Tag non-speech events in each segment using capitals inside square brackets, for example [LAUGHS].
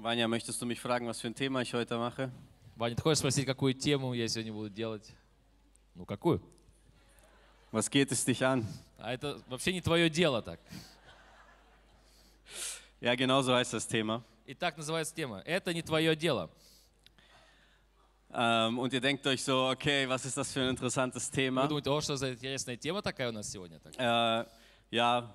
Vanya, möchtest du mich fragen, was für ein Thema ich heute mache? Ваня, ты хочешь спросить, какую тему я сегодня буду делать? Ну, какую? Was geht es dich an? А это вообще не твое дело так. Ja, genau so heißt das Thema. И так называется тема. Это не твое дело. Ähm, und ihr denkt euch so, okay, was ist das für ein interessantes Вы Thema? думаете, о, что за интересная тема такая у нас сегодня? Так. Äh, ja,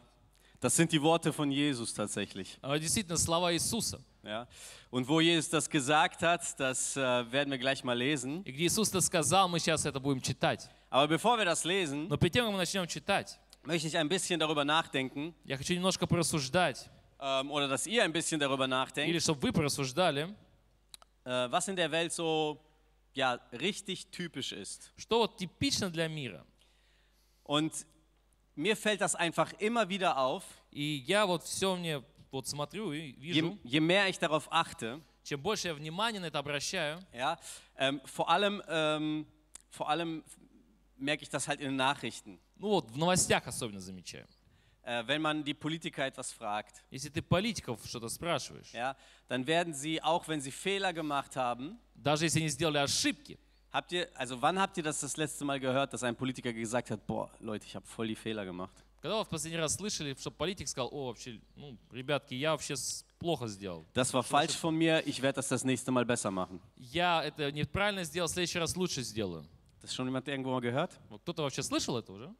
das sind die Worte von Jesus tatsächlich. А действительно, слова Иисуса. Ja? Und wo Jesus das gesagt hat, das äh, werden wir gleich mal lesen. И где Иисус это сказал, мы сейчас это будем читать. Aber bevor wir das lesen, Но перед тем, как мы начнем читать, möchte ich ein bisschen darüber nachdenken, я хочу немножко порассуждать, ähm, oder dass ihr ein bisschen darüber или nachdenkt, чтобы вы порассуждали, äh, was in der Welt so ja, richtig typisch ist. что вот типично для мира. Und mir fällt das einfach immer wieder auf, И я вот все мне вот смотрю и je, вижу, je mehr ich darauf achte, чем больше я внимания на это обращаю, ja, ähm, vor, allem, ähm, vor allem merke ich das halt in den Nachrichten. ну вот в новостях особенно замечаю. Äh, wenn man die Politiker etwas fragt, Если ты политиков что-то спрашиваешь, ja, dann werden sie, auch wenn sie Fehler gemacht haben, даже если они сделали ошибки, habt ihr, also wann habt ihr das das letzte Mal gehört, dass ein Politiker gesagt hat, boah, Leute, ich habe voll die Fehler gemacht? Когда вы в последний раз слышали, что политик сказал, о, вообще, ну, ребятки, я вообще плохо сделал. Das war falsch von mir, ich werde das das nächste Mal besser machen. Я это неправильно сделал, в следующий раз лучше сделаю. Das schon jemand irgendwo mal gehört? Кто-то вообще слышал это уже?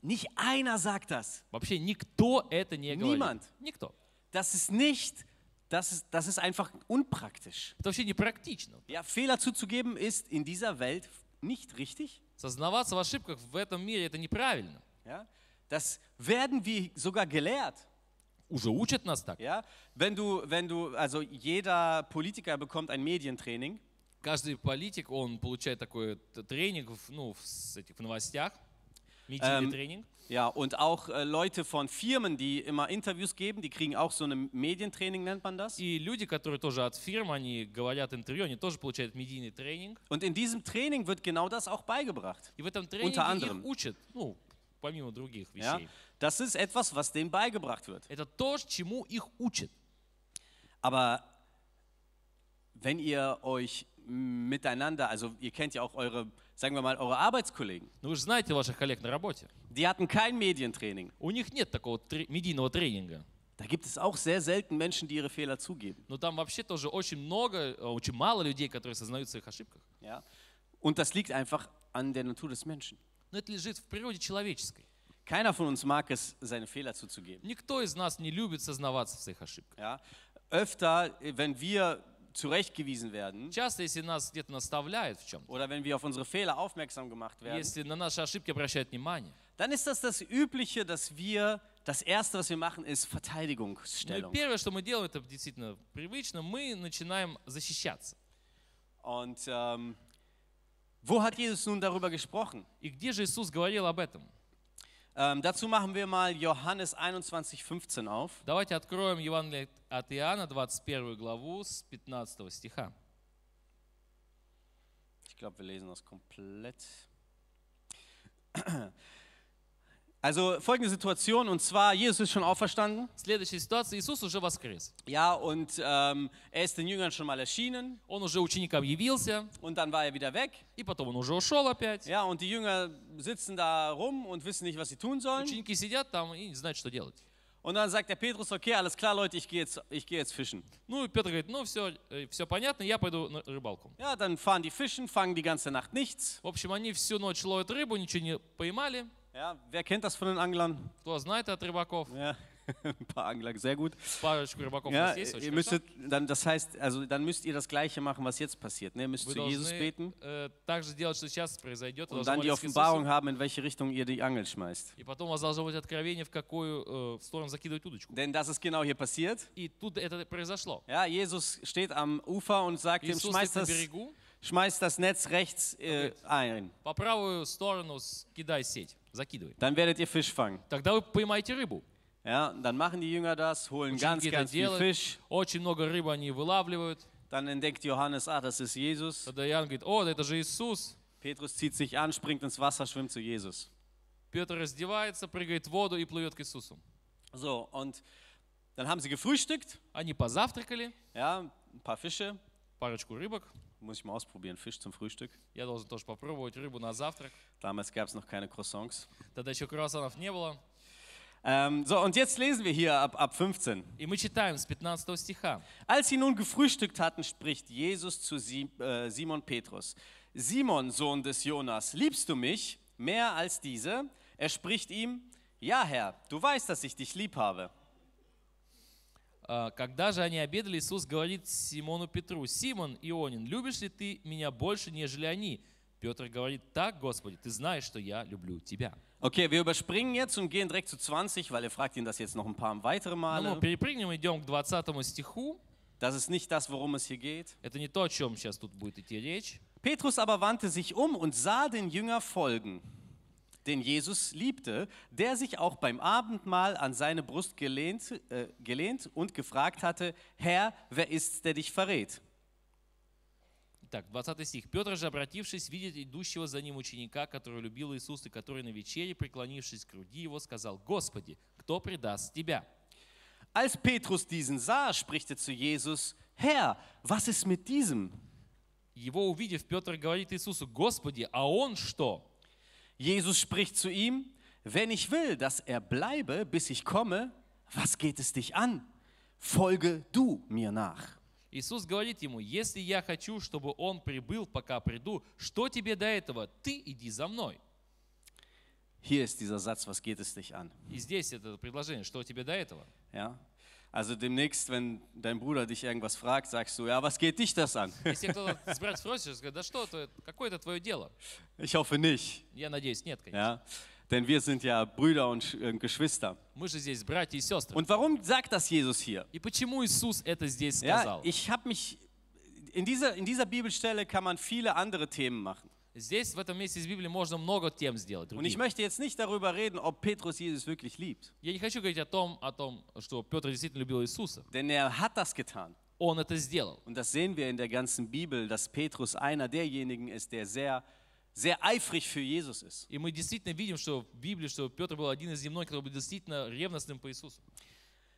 Nicht einer sagt das. Вообще никто это не говорит. Niemand. Никто. Das ist nicht, das ist, das ist einfach unpraktisch. Это вообще непрактично. Ja, Fehler zuzugeben ist in dieser Welt nicht richtig. Сознаваться в ошибках в этом мире это неправильно. Ja, das werden wir sogar gelehrt. Уже учат нас так. Ja, wenn du, wenn du, also jeder Politiker bekommt ein Medientraining. Каждый политик, он получает такой т- тренинг в, ну, в, с этих, в новостях, медийный Ähm, тренинг. Ja, und auch äh, Leute von Firmen, die immer Interviews geben, die kriegen auch so ein Medientraining, nennt man das. И люди, которые тоже от фирм, они говорят интервью, они тоже получают медийный тренинг. Und in diesem Training wird genau das auch beigebracht. И в этом тренинге Unter anderem. их учат, ну, помимо других Ja, вещей. das ist etwas, was denen beigebracht wird. Это то, чему их учат. Aber wenn ihr euch miteinander, also ihr kennt ja auch eure, sagen wir mal, eure Arbeitskollegen, Но вы же знаете ваших коллег на работе. die hatten kein Medientraining. У них нет такого тре- медийного тренинга. Da gibt es auch sehr selten Menschen, die ihre Fehler zugeben. Но там вообще тоже очень много, э, очень мало людей, которые сознают в своих ошибках. Ja? Und das liegt einfach an der Natur des Menschen. Но это лежит в природе человеческой. Keiner von uns mag es, seine Fehler zuzugeben. Никто из нас не любит сознаваться в своих ошибках. Ja? Öfter, wenn wir zurechtgewiesen werden Часто, если нас где-то наставляют в чем-то, oder wenn wir auf unsere Fehler aufmerksam gemacht werden, если на наши ошибки обращают внимание, dann ist das das Übliche, dass wir, das Erste, was wir machen, ist ну Verteidigungsstellung. первое, что мы делаем, это действительно привычно, мы начинаем защищаться. Und ähm, wo hat Jesus nun darüber gesprochen? И где же Иисус говорил об этом? Ähm, dazu machen wir mal Johannes 21, 15 auf. Давайте откроем Евангелие от Иоанна, 21 главу, с 15 стиха. Ich glaube, wir lesen das komplett. Also folgende Situation, und zwar, Jesus ist schon auferstanden. Следующая ситуация. Иисус уже воскрес. Ja, und ähm, er ist den Jüngern schon mal erschienen Он уже ученикам явился, und dann war er wieder weg. и потом он уже ушел опять. Ja, und die Jünger sitzen da rum und wissen nicht, was sie tun sollen. Ученики сидят там и не знают, что делать. Und dann sagt der Petrus, okay, alles klar, Leute, ich gehe jetzt, ich gehe jetzt fischen. Ну, и Петр говорит, ну все, все понятно, я пойду на рыбалку. Ja, dann fahren die fischen, fangen die ganze Nacht nichts. В общем, они всю ночь ловят рыбу, ничего не поймали. Ja, wer kennt das von den Anglern? Кто знает от рыбаков? Ja, [LAUGHS] ein paar Angler, sehr gut. Парочку рыбаков у Ja, нас есть, очень ihr хорошо. müsstet, dann, das heißt, also dann müsst ihr das Gleiche machen, was jetzt passiert. Ne? Ihr müsst Вы zu Jesus должны beten э, так же делать, что сейчас произойдет. Вы und должны dann die молиться к Offenbarung Иисусу. haben, in welche Richtung ihr die Angel schmeißt. И потом у вас должно быть откровение, в какую э, в сторону закидывать удочку. Denn das ist genau hier passiert. И тут это произошло. Ja, Jesus steht am Ufer und sagt ihm, Иисус schmeiß стоит на das, берегу, schmeiß das Netz rechts äh, ein. по правую сторону кидай сеть, закидывай. Dann werdet ihr Fisch fangen. Тогда вы поймаете рыбу. Ja, und dann machen die Jünger das, holen ganz, Ученики это ganz viel делают. Fisch. Очень много рыбы они вылавливают. Dann entdeckt Johannes, ah, das ist Jesus. Тогда Иоанн говорит, о, да это же Иисус. Petrus zieht sich an, springt ins Wasser, schwimmt zu Jesus. Петр раздевается, прыгает в воду и плывет к Иисусу. So, und Dann haben sie gefrühstückt, Они позавтракали, ja, ein paar Fische. парочку рыбок. Muss ich mal ausprobieren, Fisch zum Frühstück. Я должен тоже попробовать рыбу на завтрак. Damals gab es noch keine Croissants. Тогда еще круассанов не было. Ähm, so, und jetzt lesen wir hier ab, ab 15. И мы читаем с 15 стиха. Als sie nun gefrühstückt hatten, spricht Jesus zu Sie- äh, Simon Petrus. Simon, Sohn des Jonas, liebst du mich mehr als diese? Er spricht ihm, ja Herr, du weißt, dass ich dich lieb habe. А, Когда же они обедали, Иисус говорит Симону Петру, «Симон Ионин, любишь ли ты меня больше, нежели они?» Петр говорит, «Так, Господи, ты знаешь, что я люблю тебя». Okay, wir überspringen jetzt und gehen direkt zu 20, weil er fragt ihn das jetzt noch ein paar weitere Ну, Male. мы перепрыгнем, идем к 20 стиху. Das ist nicht das, worum es hier geht. Это не то, о чем сейчас тут будет идти речь. Petrus aber wandte sich um und sah den Jünger folgen, den Jesus liebte, der sich auch beim Abendmahl an seine Brust gelehnt, äh, gelehnt und gefragt hatte, Herr, wer ist's, der dich verrät? Так, 20 стих. «Петр же, обратившись, видит идущего за ним ученика, который любил Иисус, и который на вечере, преклонившись к груди его, сказал, «Господи, кто предаст тебя?» Als Petrus diesen sah, spricht er zu Jesus, Herr, was ist mit diesem? Его увидев, Петр говорит Иисусу, «Господи, а он что?» Jesus spricht zu ihm, wenn ich will, dass er bleibe, bis ich komme, was geht es dich an? Folge du mir nach. Иисус говорит ему, «Если я хочу, чтобы он прибыл, пока приду, что тебе до этого? Ты иди за мной». Hier ist dieser Satz, was geht es dich an? И здесь это предложение, что тебе до этого? Ja? also demnächst, wenn dein Bruder dich irgendwas fragt, sagst du, ja, was geht dich das an? [LAUGHS] ich hoffe nicht. Ja? Denn wir sind ja Brüder und äh, Geschwister. Und warum sagt das Jesus hier? Ja, ich habe mich in dieser, in dieser Bibelstelle kann man viele andere Themen machen. Здесь, в этом месте из Библии, можно много тем сделать. Und ich möchte jetzt nicht darüber reden, ob Petrus Jesus wirklich liebt. Я не хочу говорить о том, о том, что Петр действительно любил Иисуса. Denn er hat das getan. Он это сделал. Und das sehen wir in der ganzen Bibel, dass Petrus einer derjenigen ist, der sehr, sehr eifrig für Jesus ist. И мы действительно видим, что в Библии, что Петр был один из земной, который был действительно ревностным по Иисусу.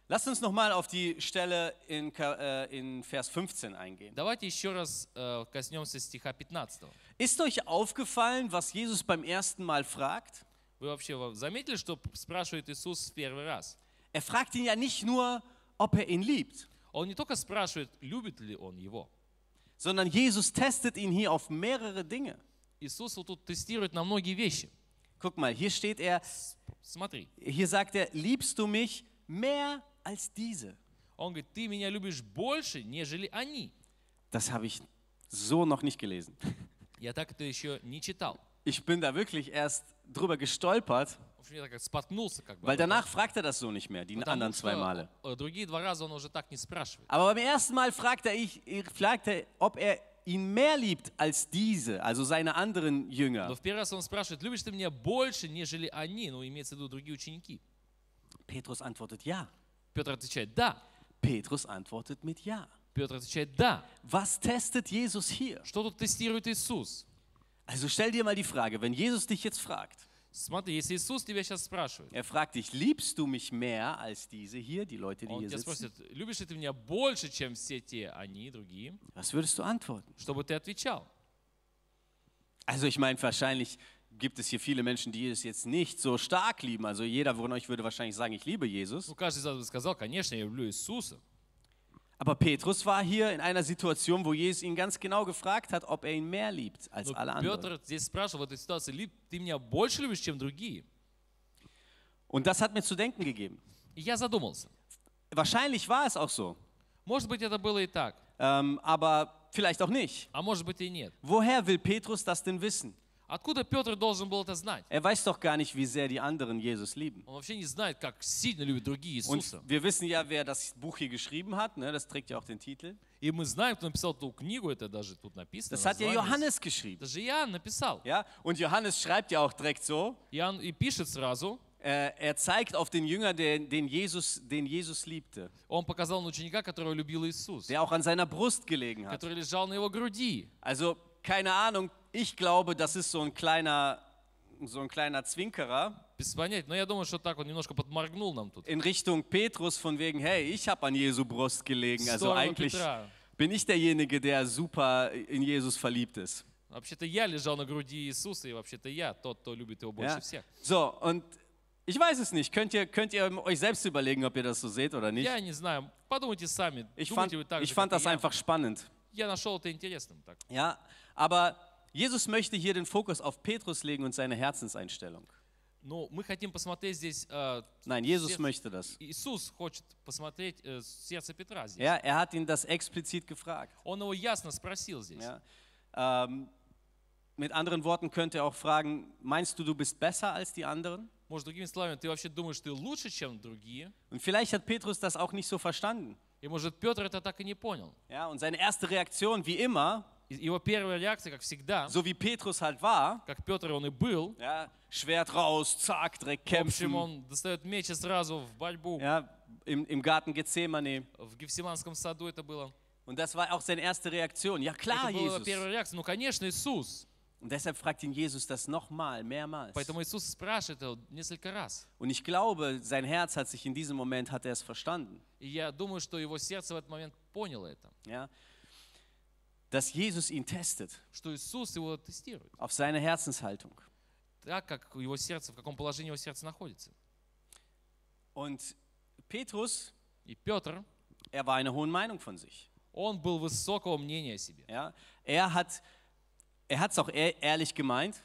Lasst uns nochmal auf die Stelle in, Ka- äh, in Vers 15 eingehen. Давайте еще раз э, коснемся стиха 15. Ist euch aufgefallen, was Jesus beim ersten Mal fragt? Вы вообще во- заметили, что спрашивает Иисус в первый раз? Er fragt ihn ja nicht nur, ob er ihn liebt, Он не только спрашивает, любит ли он его. sondern Jesus testet ihn hier auf mehrere Dinge. Иисус вот тут тестирует на многие вещи. Guck mal, hier steht er, Смотри, hier sagt er, liebst du mich mehr als diese? он говорит, ты меня любишь больше, нежели они. Das habe ich so noch nicht gelesen. [LAUGHS] Я так это еще не читал. Ich bin da wirklich erst drüber gestolpert, В общем, я так как споткнулся как бы. weil об этом. danach fragt er das so nicht mehr, die Потому anderen что, zwei Male. э, Другие два раза он уже так не спрашивает. Aber beim ersten Mal fragt er, ich, fragt er, ob er ihn mehr liebt als diese, also seine anderen Но Jünger. в первый раз он спрашивает, любишь ты меня больше, нежели они? Ну, имеется в виду другие ученики. Petrus antwortet ja. Петр отвечает, да. Petrus antwortet mit ja. Петр отвечает, да. Was testet Jesus hier? Что тут тестирует Иисус? Also stell dir mal die Frage, wenn Jesus dich jetzt fragt, Смотри, если Иисус тебя сейчас спрашивает, er fragt dich, liebst du mich mehr als diese hier, die Leute, die он hier тебя sitzen? спросит, любишь ли ты меня больше, чем все те, они, другие? Was würdest du antworten? Чтобы ты отвечал. Also ich meine, wahrscheinlich gibt es hier viele Menschen, die es jetzt nicht so stark lieben. Also jeder von euch würde wahrscheinlich sagen, ich liebe Jesus. Ну, каждый из вас бы сказал, конечно, я люблю Иисуса. Aber Petrus war hier in einer Situation, wo Jesus ihn ganz genau gefragt hat, ob er ihn mehr liebt als Но alle anderen. Петр здесь спрашивал в этой ситуации, «Ли- ты меня больше любишь, чем другие? Und das hat mir zu denken gegeben. И я задумался. Wahrscheinlich war es auch so, Может быть, это было и так, ähm, aber vielleicht auch nicht. а может быть и нет. Woher will Petrus das denn wissen? Откуда Петр должен был это знать? Er weiß doch gar nicht, wie sehr die anderen Jesus lieben. Он вообще не знает, как сильно любят другие Und Иисуса. wir wissen ja, wer das Buch hier geschrieben hat. Ne? Das trägt ja auch den Titel. И мы знаем, кто написал эту книгу, это даже тут написано. Das hat ja название. Johannes geschrieben. Это же Иоанн написал. Ja? Und Johannes schreibt ja auch direkt so. Иоанн и пишет сразу, Äh, er zeigt auf den Jünger, den, den, Jesus, den Jesus liebte, он показал на ученика, которого любил Иисус, der auch an seiner Brust gelegen hat. который lежал на его груди. Also keine Ahnung, ich glaube, das ist so ein kleiner, so ein kleiner Zwinkerer Без понятия. Но я думаю, что так он немножко подморгнул нам тут. in Richtung Petrus von wegen, hey, ich habe an Jesu Brust gelegen. В Also сторону eigentlich Петра. bin ich derjenige, der super in Jesus verliebt ist. Вообще-то я лежал на груди Иисуса, и вообще-то я тот, кто любит его больше Ja? всех. So, und ich weiß es nicht. Könnt ihr, könnt ihr euch selbst überlegen, ob ihr das so seht oder nicht? Я не знаю, подумайте сами, Ich fand, думаете вы так ich же, fand как das и я. einfach spannend. Я нашел это интересным. Так. Ja, aber Jesus möchte hier den Fokus auf Petrus legen und seine Herzenseinstellung. Ну, мы хотим посмотреть здесь, э, Nein, Jesus сердце- möchte das. Иисус хочет посмотреть э, сердце Петра здесь. Ja, er hat ihn das explizit gefragt. Он его ясно спросил здесь. Ja. Ähm, mit anderen Worten könnte er auch fragen, meinst du, du bist besser als die anderen? Может, другими словами, ты вообще думаешь, ты лучше, чем другие? Und vielleicht hat Petrus das auch nicht so verstanden. И может, Петр это так и не понял. Ja, und seine erste Reaktion, wie immer, И Его первая реакция, как всегда, so wie Petrus halt war, как Петр он и был, ja, Schwert raus, zack, direkt в общем, kämpfen. он достает меч и сразу в борьбу. Ja, im, Im Garten Gethsemane. В Гефсиманском саду это было. Und das war auch seine erste Reaktion. Ja klar, это была Jesus. первая реакция. Ну, конечно, Иисус. Und deshalb fragt ihn Jesus das nochmal, mehrmals. Поэтому Иисус спрашивает его несколько раз. Und ich glaube, sein Herz hat sich in diesem Moment, hat er es verstanden. И я думаю, что его сердце в этот момент поняло это. Ja? Dass Jesus ihn testet Что Иисус его тестирует. auf seine Herzenshaltung. Так, как его сердце, в каком положении его сердце находится. Und Petrus, И Петр, er war eine hohe Meinung von sich. он был высокого мнения о себе. Ja? Er hat er es auch ehr- ehrlich gemeint,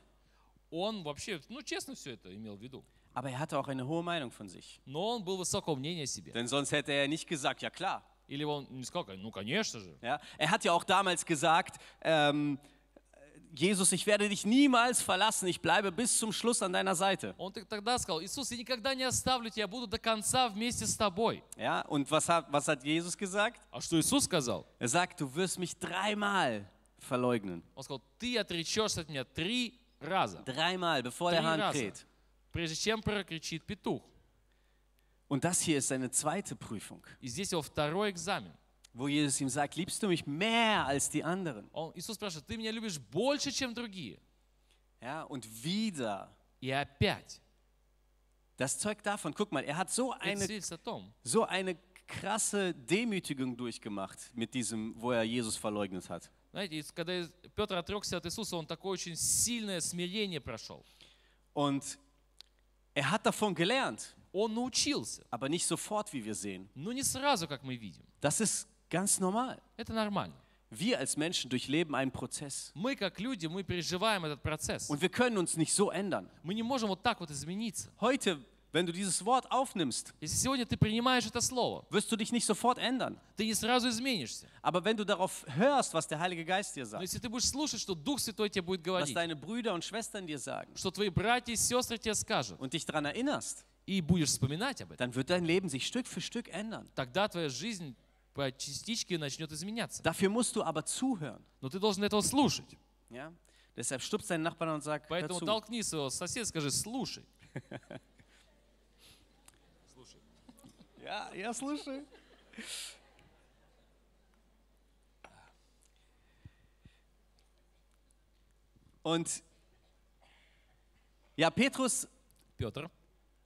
Он вообще, ну, честно все это имел в виду. aber er hatte auch eine hohe Meinung von sich. Но он был высокого мнения о себе. Denn sonst hätte er nicht gesagt, ja klar. Или он не сказал, ну, конечно же. Ja? Er hat ja auch damals gesagt, ähm, Jesus, ich werde dich niemals verlassen, ich bleibe bis zum Schluss an deiner Seite. Он т- тогда сказал, Иисус, я никогда не оставлю тебя, я буду до конца вместе с тобой. Ja? Und was hat, was hat Jesus gesagt? А что Иисус сказал? Er sagt, du wirst mich dreimal verleugnen. Он сказал, ты отречешься от меня три раза, Dreimal, bevor der Drei Hahn Rasse. kräht. прежде чем прокричит петух. Und das hier ist seine zweite Prüfung, И здесь его второй экзамен. wo Jesus ihm sagt, liebst du mich mehr als die anderen? Он, Иисус спрашивает, ты меня любишь больше, чем другие? Ja, und wieder, И опять. das zeugt davon, guck mal, er hat so Это eine, свидетельствует о том, so eine krasse Demütigung durchgemacht mit diesem, wo er Jesus verleugnet hat. знаете, и когда Петр отрекся от Иисуса, он такое очень сильное смирение прошел. Und er hat davon gelernt, Он научился, aber nicht sofort, wie wir sehen. но не сразу, как мы видим. Das ist ganz normal. Это нормально. Wir als Menschen durchleben einen Prozess. Мы, как люди, мы переживаем этот процесс. Und wir können uns nicht so ändern. Мы не можем вот так вот измениться. Heute, wenn du dieses Wort aufnimmst, Если сегодня ты принимаешь это слово, wirst du dich nicht sofort ändern. ты не сразу изменишься. Aber wenn du darauf hörst, was der Heilige Geist dir Но sagt, если ты будешь слушать, что Дух Святой тебе будет was говорить, deine Brüder und Schwestern dir sagen что твои братья и сестры тебе скажут, und dich daran erinnerst, и будешь вспоминать об этом, dann wird dein Leben sich Stück für Stück ändern. тогда твоя жизнь по частичке начнет изменяться. Dafür musst du aber zuhören. Но ты должен этого слушать. Ja? Deshalb stupst deinen Nachbarn und sag, Поэтому zu. толкни своего соседа, скажи, слушай. [LAUGHS] Ja, ja, слушай. Und ja, Petrus, Петр,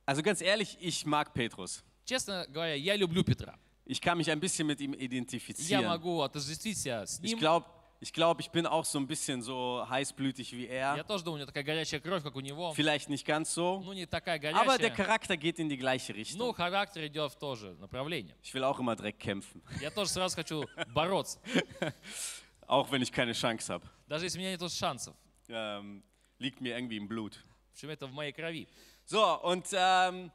also ganz ehrlich, ich mag Petrus. честно говоря, я люблю Петра. Ich kann mich ein bisschen mit ihm Я identifizieren. могу отождествить себя с Ich ним. glaube, ich, glaub, ich bin auch so ein bisschen so heißblütig wie Я er. тоже думаю, у него такая горячая кровь, как у него. Vielleicht nicht ganz so, Ну, не такая aber der горячая. Charakter geht in die gleiche Ну, Richtung. характер идет в то же направление. Ich will auch immer direkt kämpfen, Я тоже сразу хочу бороться. [LAUGHS] auch wenn ich keine Chance habe. Даже если у меня нет шансов. Ähm, liegt mir irgendwie im Blut. В общем, это в моей крови. So, und ähm,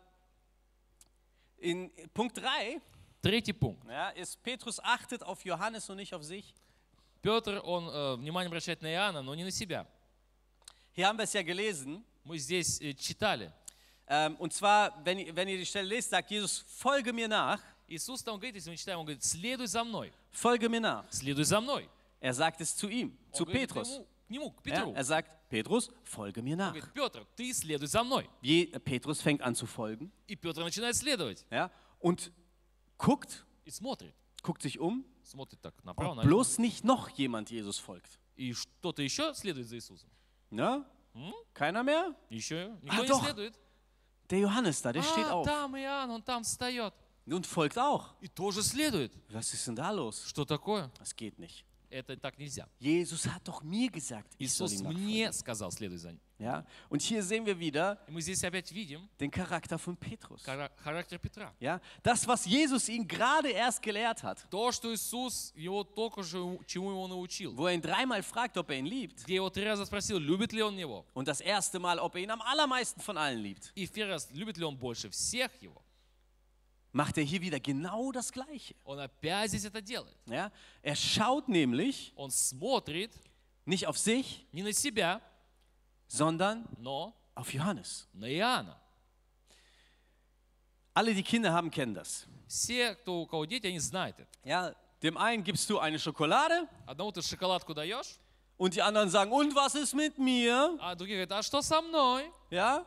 in Punkt 3 Третий пункт. ja, ist, Petrus achtet auf Johannes und nicht auf sich. Петр, он э, внимание обращает на Иоанна, но не на себя. Hier haben wir es ja gelesen. Мы здесь э, читали. Ähm, und zwar, wenn, ihr- wenn ihr die Stelle lest, sagt Jesus, folge mir nach, Иисус там говорит, если мы читаем, он говорит, следуй за мной, folge mir nach. следуй за мной. Er sagt es zu ihm, Он zu говорит Petrus. ему- к нему, к Ja, Петру. er sagt, Petrus, folge mir Он nach. говорит, Петр, ты следуй за мной. Je, Petrus fängt an zu folgen И Петр начинает следовать ja, und guckt, и смотрит. guckt sich um, Смотрит так направо, ob налево. bloß nicht noch jemand Jesus folgt. И что-то еще следует за Иисусом. Ja? Keiner mehr? Еще никто А, не doch. следует. Der Johannes da, der steht А, auf там Иоанн, он там встает. und folgt auch. И тоже следует. Was ist denn da los? Что такое? Das geht nicht. Это так нельзя. Jesus hat doch mir gesagt, ich soll Иисус ihm nachfolgen. мне сказал, следуй за ним. Ja? Und hier sehen wir wieder И мы здесь опять видим den Charakter von Petrus. хара- характер Петра. Ja? Das, was Jesus ihn gerade erst gelehrt hat, То, что Иисус его только же, у- чему его научил. wo er ihn dreimal fragt, ob er ihn liebt Где его три раза спросил, любит ли он его. und das erste Mal, ob er ihn am allermeisten von allen liebt, И в первый раз, любит ли он больше всех его. macht er hier wieder genau das Gleiche. Он опять здесь это делает. Ja? Er schaut nämlich Он смотрит nicht auf sich, не на себя, sondern но auf Johannes. на Иоанна. Alle, die Kinder haben, kennen das. Все, кто, у кого дети, они знают это. Ja? Dem einen gibst du eine Schokolade Одному ты шоколадку даешь, und die anderen sagen, und was ist mit mir? а другие говорят, а что со мной? Ja?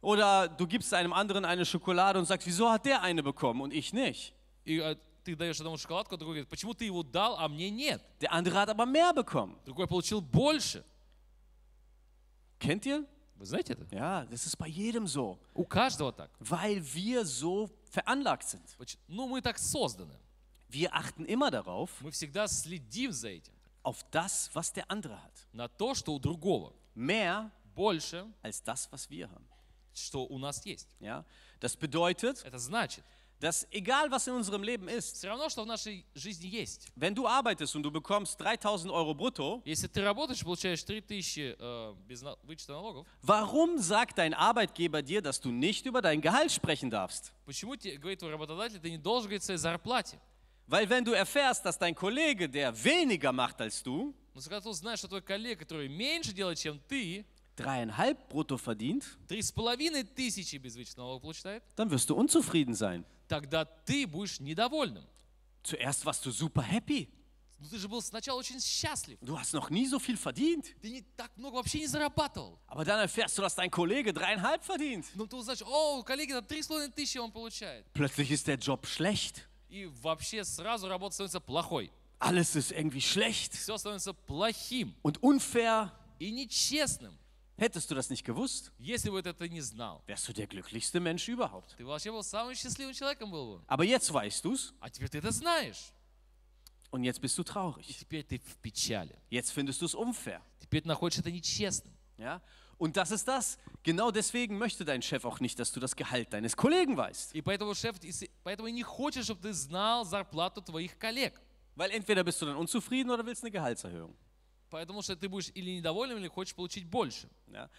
Oder du gibst einem anderen eine Schokolade und sagst, wieso hat der eine bekommen und ich nicht? И э, ты даешь одному шоколадку, а другой говорит, почему ты его дал, а мне нет? Der andere hat aber mehr bekommen. Другой получил больше. Kennt ihr? Вы знаете это? Ja, das ist bei jedem so, У каждого так. weil wir so veranlagt sind. Поч- Ну, мы так созданы. Wir achten immer darauf, Мы всегда следим за этим. auf das, was der andere hat. На то, что у другого Mehr больше, als das, was wir haben. что у нас есть. Ja? Das bedeutet, Это значит, dass egal was in unserem Leben ist, все равно, что в нашей жизни есть. wenn du arbeitest und du bekommst 3000 Euro brutto, Если ты работаешь, получаешь 3000 э, без на- вычета налогов, warum sagt dein Arbeitgeber dir, dass du nicht über dein Gehalt sprechen darfst? почему тебе говорит твой работодатель, ты не должен говорить о своей зарплате? Weil wenn du erfährst, dass dein Kollege, der weniger macht als du, Но когда ты знаешь, что твой коллега, который меньше делает, чем ты, dreieinhalb brutto verdient, три с половиной тысячи без вычета налогов получает, dann wirst du unzufrieden sein. тогда ты будешь недовольным. Zuerst warst du super happy. Ну ты же был сначала очень счастлив. Du hast noch nie so viel verdient. Ты не так много вообще не зарабатывал. Aber dann erfährst du, dass dein Kollege dreieinhalb verdient. Но ты узнаешь, о, у коллеги на три с половиной тысячи он получает. Plötzlich ist der Job schlecht. И вообще сразу работа становится плохой. Alles ist irgendwie schlecht Все становится плохим und unfair. и нечестным. Hättest du das nicht gewusst, Если бы ты это не знал, wärst du der glücklichste Mensch überhaupt. ты вообще был самым счастливым человеком был бы. Aber jetzt weißt du's А теперь ты это знаешь. und jetzt bist du И traurig. теперь ты в печали. Jetzt findest du es unfair. Теперь ты находишь это нечестным. Ja? Und das ist das. Genau deswegen möchte dein Chef auch nicht, dass du das Gehalt deines Kollegen weißt. И поэтому шеф, и- поэтому и не хочет, чтобы ты знал зарплату твоих коллег. Weil entweder bist du dann unzufrieden oder willst eine Gehaltserhöhung. Потому что ты будешь или недоволен, или хочешь получить больше. Ja?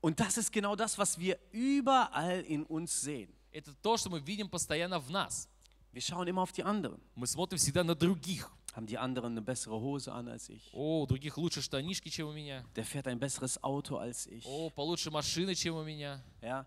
Und das ist genau das, was wir überall in uns sehen. Это то, что мы видим постоянно в нас. Wir schauen immer auf die anderen. Мы смотрим всегда на других. Haben die anderen eine bessere Hose an als ich? О, у других лучше штанишки, чем у меня. Der fährt ein besseres Auto als ich. О, получше машины, чем у меня. Ja?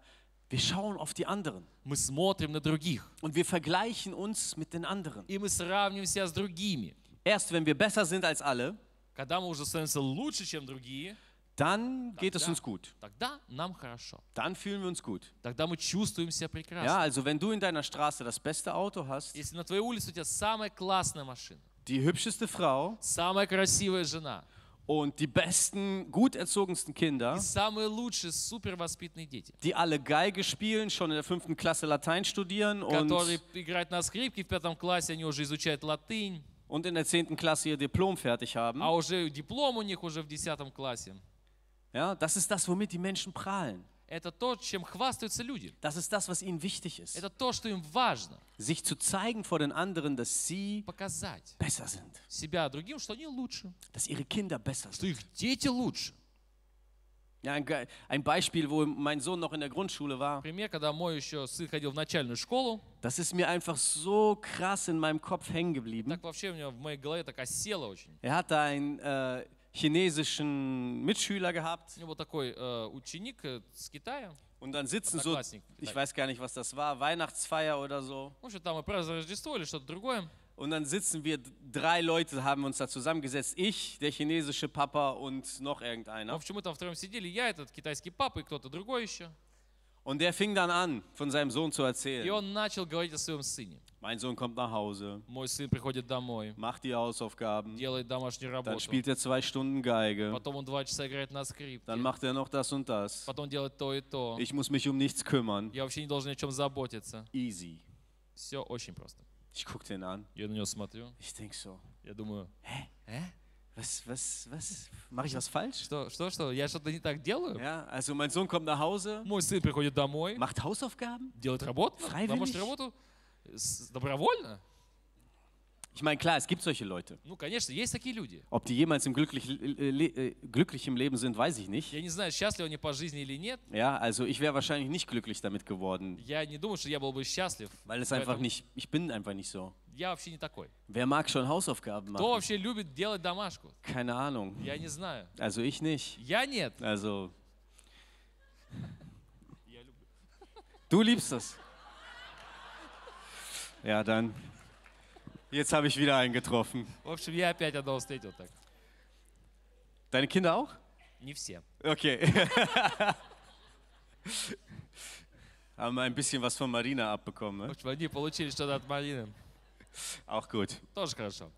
Wir schauen auf die anderen Мы смотрим на других. und wir vergleichen uns mit den anderen. И мы сравниваем себя с другими. Erst wenn wir besser sind als alle, Когда мы уже становимся лучше, чем другие, dann geht es Тогда- uns gut. тогда нам хорошо. Dann fühlen wir uns gut. Тогда мы чувствуем себя Ja, прекрасно. also wenn du in deiner Straße das beste Auto hast, Если на твоей улице у тебя самая классная машина, die hübscheste Frau самая красивая жена und die besten, gut erzogensten Kinder, и самые лучшие супервоспитанные дети, die alle Geige spielen, schon in der fünften Klasse Latein studieren которые und, играют на скрипке в пятом классе, они уже изучают латынь, und in der zehnten Klasse ihr Diplom fertig haben. а уже диплом у них уже в десятом классе. Ja, das ist das, womit die Menschen prahlen. Это то, чем хвастаются люди. Das ist das, was ihnen wichtig ist. Это то, что им важно. Sich zu zeigen vor den anderen, dass sie Показать besser sind, себя другим, что они лучше, dass ihre Kinder besser что sind. их дети лучше. Ja, ein, Ge- ein Beispiel, wo mein Sohn noch in der Grundschule war, Например, когда мой еще сын ходил в начальную школу, das ist mir einfach so krass in meinem Kopf hängen geblieben. так вообще у меня в моей голове так осело очень. Er hat da einen äh, chinesischen Mitschüler gehabt У него был такой э, ученик э, с Китая, und dann sitzen so, Одноклассник. ich weiß gar nicht, was das war, Weihnachtsfeier oder so. ну что там и праздновали Рождество или что-то другое. Und dann sitzen wir, drei Leute haben uns da zusammengesetzt. Ich, der chinesische Papa und noch В irgendeiner. общем, мы там втроем сидели, я, этот китайский папа и кто-то другой еще. Und der fing dann an, von seinem Sohn zu И erzählen. он начал говорить о своем сыне. Mein Sohn kommt nach Hause, Мой сын приходит домой, macht die Hausaufgaben, делает домашнюю dann работу. spielt er zwei Stunden Geige, Потом он два часа играет на скрипке. dann macht er noch das und das. Потом делает то и то. Ich muss mich um nichts kümmern. Я вообще не должен ни о чем заботиться. Easy. Все очень просто. Ich guck den an. Я на него смотрю, Ich denk so, я думаю, э? was, was, was, mache ich was falsch? Что, что, что, я что-то не так делаю? Ja, also mein Sohn kommt nach Hause, Мой сын приходит домой, macht Hausaufgaben. делает работу, Freiwillig? домашнюю работу, с- добровольно. Ich meine, klar, es gibt solche Leute. Ну, конечно, есть такие люди. Ob die jemals im glücklich, äh, le- äh, glücklich im Leben sind, weiß ich nicht. Я не знаю, счастливы они по жизни или нет. Ja, also ich wäre wahrscheinlich nicht glücklich damit geworden, Я не думаю, что я был бы счастлив. weil es в einfach этом. nicht, ich bin einfach nicht so. Я вообще не такой. Wer mag schon Hausaufgaben Кто machen? вообще любит делать домашку? Keine Ahnung. Я не знаю. Also ich nicht. Я нет. Also. Du liebst das. Ja, dann. Jetzt habe ich wieder einen getroffen. В общем, я опять одного встретил так. Deine Kinder auch? Не все. Okay. [LAUGHS] Haben wir ein bisschen was von Marina abbekommen. В Ne? общем, они получили что-то от Марины. Auch gut. Тоже хорошо.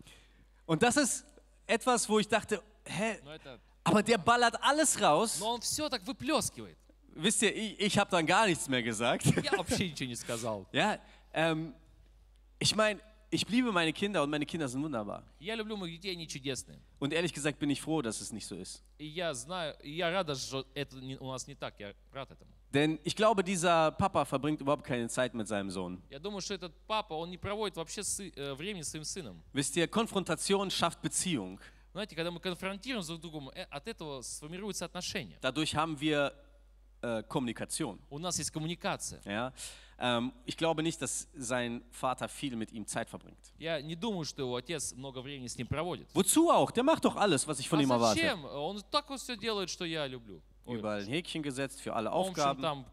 Und das ist etwas, wo ich dachte, hä, Но, это... aber der ballert alles raus. Но он все так выплескивает. Wisst ihr, ich, ich habe dann gar nichts mehr gesagt. Я [LAUGHS] вообще ничего не сказал. Ja, ähm, ich meine, ich liebe meine Kinder und meine Kinder sind wunderbar. Я люблю моих детей, они чудесные. Und ehrlich gesagt bin ich froh, dass es nicht so ist. И я знаю, и я рада, что это не- у нас не так. Я рад этому. Denn ich glaube, dieser Papa verbringt überhaupt keine Zeit mit seinem Sohn. Я думаю, что этот папа, он не проводит вообще сы- э, времени с своим сыном. Wisst ihr, Konfrontation schafft Beziehung. Знаете, когда мы конфронтируем друг с другом, э, от этого сформируются отношения. Dadurch haben wir äh, Kommunikation. У нас есть коммуникация. Ja? Ähm, ich glaube nicht, dass sein Vater viel mit ihm Zeit verbringt. Я не думаю, что его отец много времени с ним проводит. Wozu auch? Der macht doch alles, was ich von А ihm erwarte. зачем? Он так вот все делает, что я люблю. Ой, Überall ein Häkchen gesetzt für alle в общем, Aufgaben. там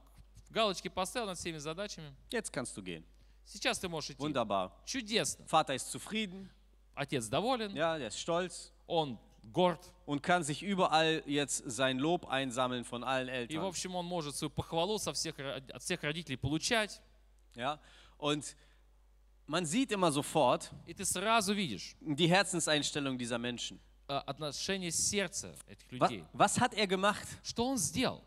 галочки поставил над всеми задачами. Jetzt kannst du gehen. Сейчас ты можешь идти. Wunderbar. Чудесно. Vater ist zufrieden, Отец доволен, ja, der ist stolz он горд. und kann sich überall jetzt sein Lob einsammeln von allen И, в Eltern. общем, он может свою похвалу со всех, ро- от всех родителей получать. Ja? Und man sieht immer sofort И ты сразу видишь die Herzenseinstellung dieser Menschen. э, отношение сердца этих Was, людей. was hat er gemacht? Что он сделал?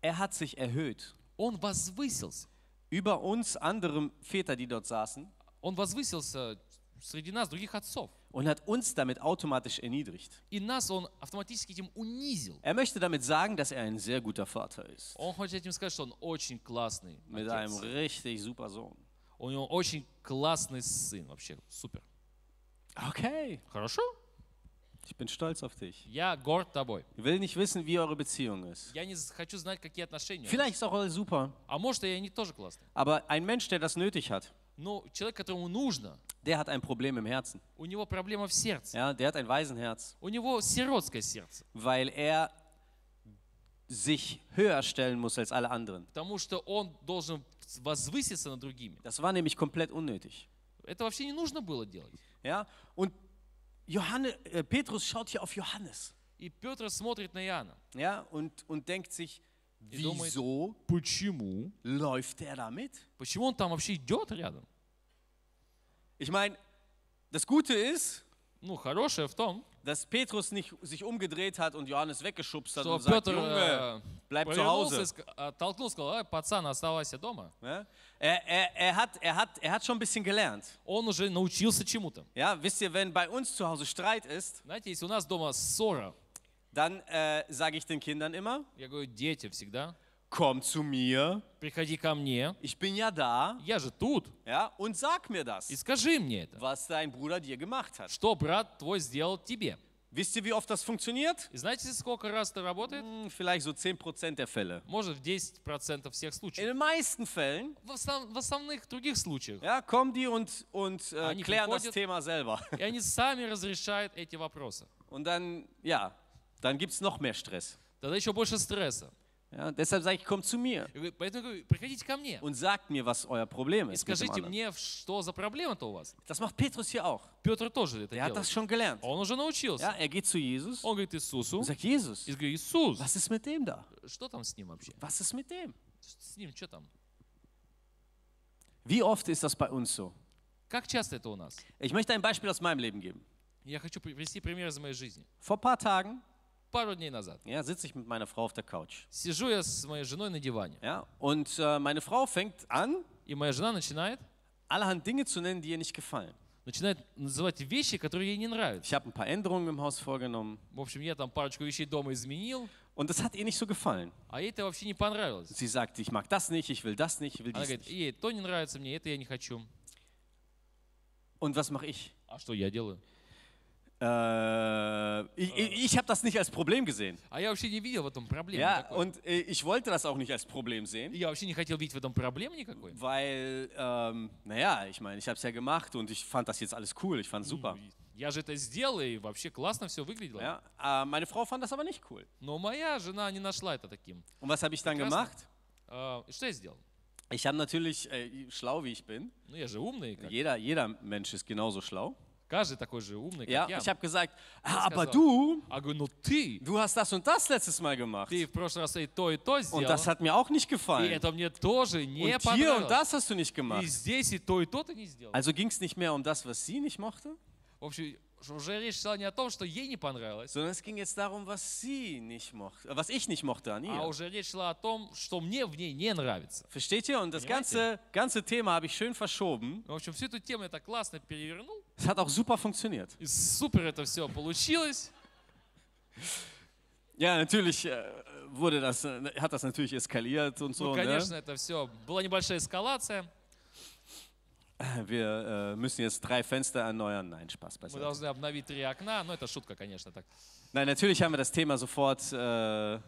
Er hat sich erhöht Он возвысился. über uns andere Väter, die dort saßen, Он возвысился среди нас, других отцов. und hat uns damit automatisch erniedrigt. И нас он автоматически этим унизил. Er möchte damit sagen, dass er ein sehr guter Vater ist. Он хочет этим сказать, что он очень классный Mit einem отец. richtig super Sohn. У него очень классный сын, вообще супер. Okay, Хорошо? ich bin stolz auf dich. Я горд тобой. Ich will nicht wissen, wie eure Beziehung ist. Я не з- хочу знать, какие отношения. у вас. Vielleicht ist auch alles super, А может, и они тоже классные. aber ein Mensch, der das nötig hat, Но человек, которому нужно, der hat ein Problem im Herzen. у него проблема в сердце. Ja, der hat ein Waisenherz, У него сиротское сердце. weil er sich höher stellen muss als alle anderen. Потому что он должен возвыситься над другими. Das war nämlich komplett unnötig. Это вообще не нужно было делать. Ja, und Johannes, äh, Petrus schaut hier auf Johannes. И Петр смотрит на Иоанна. Ja, und, und denkt sich, wieso почему? läuft der da mit? Почему он там вообще идет рядом? Ich meine, das Gute ist, Ну, хорошее в том, dass Petrus nicht sich umgedreht hat und Johannes weggeschubst hat что und sagt, Петр Junge, э, bleib zu повернулся, и Hause. ска- оттолкнул, сказал, «Эй, пацан, оставайся дома. Ja? Er, er, er, hat, er, hat, er hat schon ein bisschen gelernt. Он уже научился чему-то. Ja, wisst ihr, wenn bei uns zu Hause Streit ist, Знаете, если у нас дома ссора, dann äh, sage ich den Kindern immer, я говорю, дети всегда, komm zu mir, приходи ко мне, ich bin ja da, я же тут, ja, und sag mir das, и скажи мне это. was dein Bruder dir gemacht hat. Что брат твой сделал тебе? Wisst ihr, wie oft das funktioniert? И знаете, сколько раз это работает? Hm, vielleicht so 10% der Fälle. Может, в 10% всех In случаев. den meisten Fällen В, основ- в основных других случаях. ja, kommen die und, und äh, Они klären das приходят. Thema selber. И они сами разрешают эти вопросы. Und dann, ja, dann gibt es noch mehr Stress. Тогда еще больше стресса. Ja, deshalb sage ich, kommt zu mir И говорит, Поэтому я говорю, приходите ко мне und sagt mir, was euer Problem и ist. Mit dem скажите anderen. мне, что за проблема-то у вас. Das macht Petrus hier auch. Петр тоже это Er hat das делает. schon gelernt. Он уже научился. Ja, er geht zu Jesus Он говорит Иисусу, und sagt, Jesus, и говорит, Иисус, was ist mit dem da? что там с ним вообще? Was ist mit dem? С ним что там? Wie oft ist das bei uns so? Как часто это у нас? Ich möchte ein Beispiel aus meinem Leben geben. Я хочу привести пример из моей жизни. Vor ein paar Tagen Пару дней назад ja, sitze ich mit meiner Frau auf der Couch. сижу я с моей женой на диване, Ja, und äh, meine Frau fängt an, и моя жена начинает, allerhand Dinge zu nennen, die ihr nicht gefallen. начинает называть вещи, которые ей не нравятся. Ich habe ein paar Änderungen im Haus vorgenommen В общем, я там парочку вещей дома изменил, und das hat ihr nicht so gefallen. а ей это вообще не понравилось. Sie sagt, ich mag das nicht, ich will das nicht, ich will Она dies говорит, nicht. ей то не нравится мне, это я не хочу. Und was mache ich? А что я делаю? Äh, ich ich, ich habe das nicht als Problem gesehen. А я вообще не видел в этом проблемы Ja, никакой. und äh, ich wollte das auch nicht als Problem sehen, Я вообще не хотел видеть в этом проблемы никакой. weil, ähm, naja, ich meine, ich habe es ja gemacht und ich fand das jetzt alles cool, ich fand es super. Я же это сделал, и вообще классно все выглядело. Ja, äh, meine Frau fand das aber nicht cool. Но моя жена не нашла это таким. Und was habe ich dann Прекрасно. gemacht? А, и что я сделал? Ich habe natürlich, äh, schlau wie ich bin, Ну, я же умный. как- jeder, jeder Mensch ist genauso schlau. Каждый такой же умный, Ja, как я. ich habe gesagt, ah, aber сказал. du, А говорю, ну ты, du hast das und das letztes Mal gemacht. ты в прошлый раз и то, и то Und сделал. das hat mir auch nicht И gefallen. это мне тоже не Und hier und понравилось. das hast du nicht И gemacht. здесь и то, и то ты не сделал. Also ging es nicht mehr um das, was sie nicht mochte, В общем, что уже речь шла не о том, что ей не понравилось, sondern es ging jetzt darum, was sie nicht mochte, äh, was ich nicht mochte an а ihr. уже речь шла о том, что мне в ней не нравится. Versteht ihr? Und das Понимаете? ganze, ganze Thema habe ich schön verschoben. В общем, всю эту тему я так классно перевернул, Es hat auch super funktioniert. и супер это все получилось. Ja, natürlich äh, wurde das, äh, hat das natürlich eskaliert und so. Ну, Ne? конечно, это все. Была небольшая эскалация. Wir äh, müssen jetzt drei Fenster erneuern. Nein, Spaß Мы beiseite. должны обновить три окна. Ну, это шутка, конечно, так. Nein, natürlich haben wir das Thema sofort. Äh,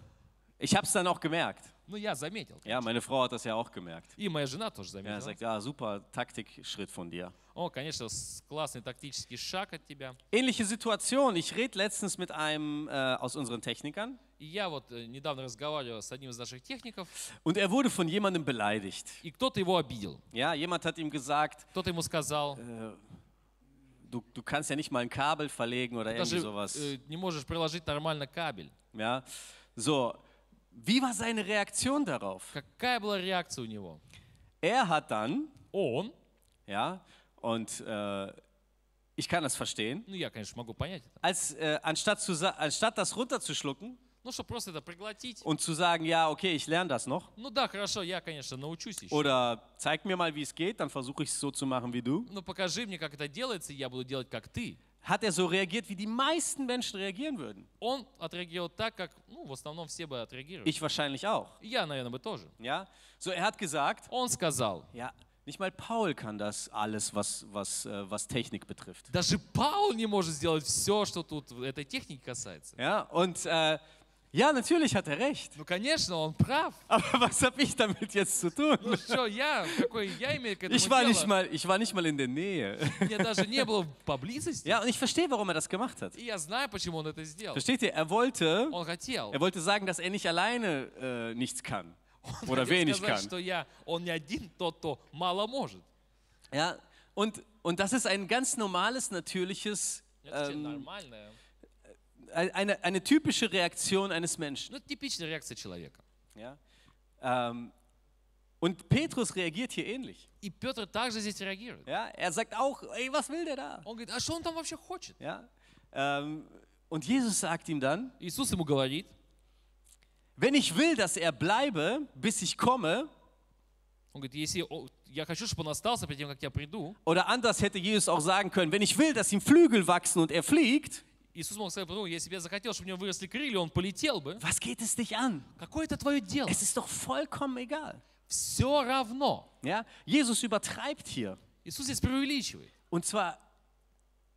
ich habe es dann auch gemerkt. Ну, я заметил. Ja, meine Frau hat das ja auch gemerkt. И моя жена тоже Ja, заметила. sagt, ja, super Taktikschritt von dir. О, конечно, с- классный тактический шаг от тебя. Ähnliche Situation. Ich rede letztens mit einem äh, aus unseren Technikern И я вот э, недавно разговаривал с одним из наших техников, und er wurde von jemandem beleidigt. и кто-то его обидел. Ja, jemand hat ihm gesagt, Кто-то ему сказал, du, du kannst ja nicht mal ein Kabel verlegen oder irgendwie даже sowas. э, не можешь приложить нормально кабель. Ja, so. Wie war seine Reaktion darauf? Какая была реакция у него? Er hat dann, Он, ja, und äh, ich kann das verstehen, ну я, конечно, могу понять это, als äh, anstatt, zu, sa- anstatt das runterzuschlucken ну, чтобы просто это проглотить. und zu sagen, ja, okay, ich lerne das noch, Ну да, хорошо, я, конечно, научусь еще. oder zeig mir mal, wie es geht, dann versuche ich es so zu machen wie du, Ну покажи мне, как это делается, и я буду делать, как ты. hat er so reagiert, wie die meisten Menschen reagieren würden. Он отреагировал так, как, ну, в основном все бы отреагировали. Ich wahrscheinlich auch. И Я, наверное, бы тоже. Ja, so er hat gesagt, Он сказал, ja, nicht mal Paul kann das alles, was, was, äh, was Technik betrifft. даже Паул не может сделать все, что тут этой техники касается. Ja, und äh, ja, natürlich hat er recht. Ну, конечно, он прав. [LAUGHS] Aber was habe ich damit jetzt zu tun? Ну что, я, какой я имею к этому Ich war, nicht дело? mal, ich war nicht mal in der Nähe. Мне даже не было поблизости. Ja, und ich verstehe, warum er das gemacht hat. И я знаю, почему он это сделал. Versteht ihr? Er wollte, Он хотел. er wollte sagen, dass er nicht alleine äh, nichts kann. [LAUGHS] Он Oder хотел wenig сказать, kann. что я, он не один тот, кто мало может. Ja, und, und das ist ein ganz normales, natürliches, Это ähm, нормальная. eine, eine typische Reaktion eines Menschen. Ну, это типичная реакция человека. Ja? Ähm, und Petrus reagiert hier ähnlich. И Петр также здесь реагирует. Ja? Er sagt auch, ey, was will der da? Он говорит, а что он там вообще хочет? Ja? Ähm, und Jesus sagt ihm dann, Иисус ему говорит, wenn ich will, dass er bleibe, bis ich komme, он говорит, если о, я хочу, чтобы он остался перед тем, как я приду, oder anders hätte Jesus auch sagen können, wenn ich will, dass ihm Flügel wachsen und er fliegt, Иисус мог сказать, ну, если бы я захотел, чтобы у него выросли крылья, он полетел бы. was geht es dich an? Какое это твое дело? Es ist doch vollkommen egal. Все равно. Ja? Jesus übertreibt hier. Иисус здесь преувеличивает. Und zwar,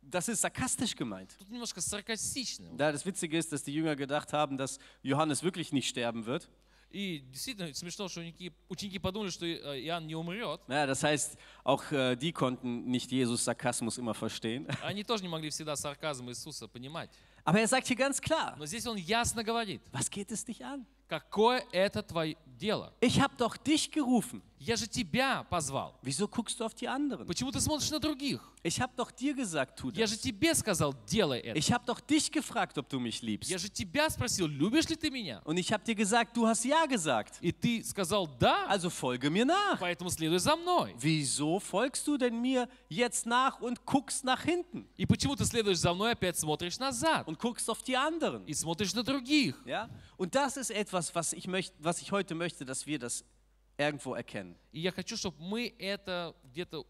das ist sarkastisch gemeint. Тут немножко саркастично. Ja, das Witzige ist, dass die Jünger gedacht haben, dass Johannes wirklich nicht sterben wird. И действительно смешно, что ученики, ученики подумали, что э, Иоанн не умрет. Ja, das heißt, auch äh, die konnten nicht Jesus Sarkasmus immer verstehen. [LAUGHS] Они тоже не могли всегда сарказм Иисуса понимать. Aber er sagt hier ganz klar, Но здесь он ясно говорит, was geht es dich an? Какое это твое дело. Ich habe doch dich gerufen. Я же тебя позвал. Wieso guckst du auf die anderen? Почему ты смотришь на других? Ich habe doch dir gesagt, tu Я же das. тебе сказал, делай это. Ich habe doch dich gefragt, ob du mich liebst. Я же тебя sпросил, любишь ли ты меня? Und ich habe dir gesagt, du hast ja gesagt. И ты сказал, да, Also folge mir nach. поэтому следуй за мной. Wieso folgst du denn mir jetzt nach und guckst nach hinten И почему ты следуешь за мной, опять смотришь назад und guckst auf die anderen? и смотришь на других? Ja? Und das ist etwas, was ich, möcht, was ich heute möchte, dass wir das irgendwo erkennen. И я хочу, чтобы мы это где-то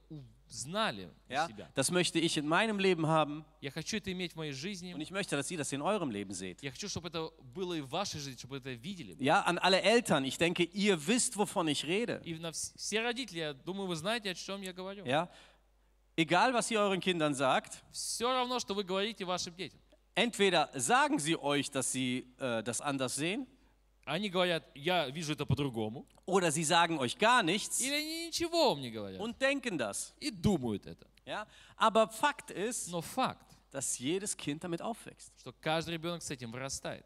знали у Ja? себя. Das möchte ich in meinem Leben haben Я хочу это иметь в моей und жизни. ich möchte, dass ihr das in eurem Leben seht. Я хочу, чтобы это было и в вашей жизни, чтобы это видели. Ja, an alle Eltern, ich denke, ihr wisst, wovon ich rede. И на вс- все родители, я думаю, вы знаете, о чем я говорю. Ja? Egal, was ihr euren Kindern sagt, Все равно, что вы говорите вашим детям. entweder sagen sie euch, dass sie äh, das anders sehen, Они говорят, я вижу это по-другому. oder sie sagen euch gar nichts Или они ничего мне говорят. und denken das. И думают это. Ja? Aber Fakt ist, Но факт, dass jedes Kind damit aufwächst. что каждый ребенок с этим вырастает.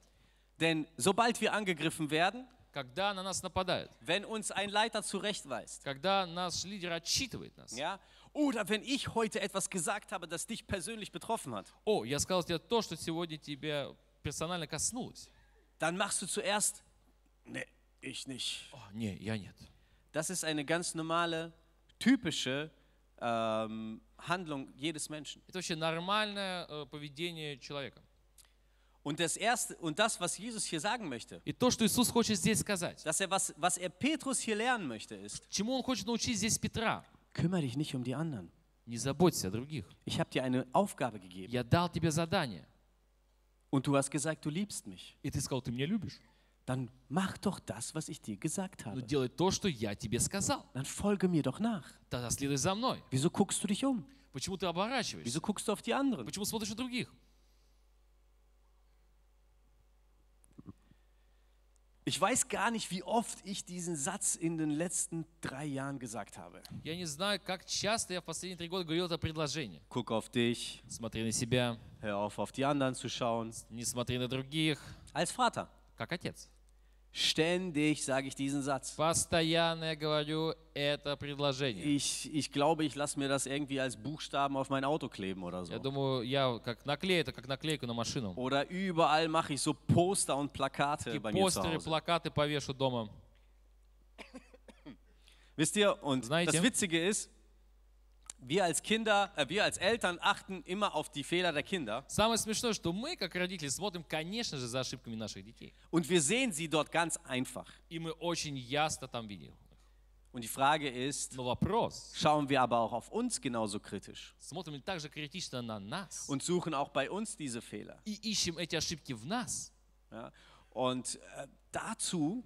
Denn sobald wir angegriffen werden, Когда на нас нападают, wenn uns ein Leiter zurechtweist, когда наш лидер отчитывает нас. ja, oder wenn ich heute etwas gesagt habe, das dich persönlich betroffen hat, О, я сказал тебе то, что сегодня тебя персонально коснулось. dann machst du zuerst, nee, ich nicht. О, не, я нет. Das ist eine ganz normale, typische ähm, Handlung jedes Menschen. Это вообще нормальное э, поведение человека. Und das erste und das, was Jesus hier sagen möchte, И то, что Иисус хочет здесь сказать, dass er was, was er Petrus hier lernen möchte, ist: чему Он хочет научить здесь Петра, Kümmere dich nicht um die anderen. не заботься о других. Ich habe dir eine Aufgabe gegeben Я дал тебе задание, und du hast gesagt, du liebst mich. и ты сказал, ты меня любишь. Dann mach doch das, was ich dir gesagt Ну habe. делай то, что я тебе сказал. Dann folge mir doch nach. Тогда следуй за мной. Wieso guckst du dich um? Почему ты оборачиваешься? Wieso guckst du auf die anderen? Почему смотришь на других? Ich weiß gar nicht, wie oft ich diesen Satz in den letzten drei Jahren gesagt habe. Я не знаю, как часто я в последние три года говорил это предложение. Guck auf dich, Смотри на себя, hör auf, auf die anderen zu schauen. не смотри на других, Als Vater, как отец. ständig sage ich diesen Satz. Постоянно я говорю это предложение. Ich, ich glaube, ich lasse mir das irgendwie als Buchstaben auf mein Auto kleben oder Я so. думаю, я как наклею это, как наклейку на машину. Oder überall mache ich so Poster und Plakate И bei mir zu постеры, Hause. плакаты повешу дома. Wisst ihr, und Знаете? das Witzige ist, wir als Kinder, äh, wir als Eltern achten immer auf die Fehler der Kinder Самое смешное, что мы, как родители, смотрим, конечно же, за ошибками наших детей. und wir sehen sie dort ganz einfach. И мы очень ясно там видим. Und die Frage ist, Но вопрос, schauen wir aber auch auf uns genauso kritisch смотрим ли также критично на нас und suchen auch bei uns diese Fehler. и ищем эти ошибки в нас. Ja? Und äh, dazu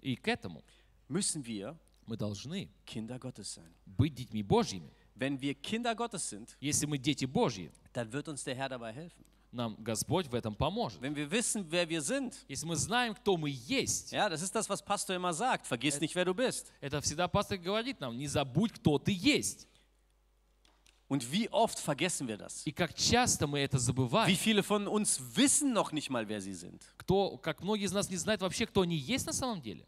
И к этому müssen wir мы должны Kinder Gottes sein. быть детьми Божьими. Wenn wir Kinder Gottes sind, Если мы дети Божьи, dann wird uns der Herr dabei helfen. нам Господь в этом поможет. Wenn wir wissen, wer wir sind, Если мы знаем, кто мы есть, ja, das ist das, was Pastor immer sagt. Vergiss nicht, wer du bist. это всегда пастор говорит нам, не забудь, кто ты есть. Und wie oft vergessen wir das? И как часто мы это Wie забываем. viele von uns wissen noch nicht mal, wer sie sind? Кто, как многие из нас не знают вообще, кто они есть на самом деле.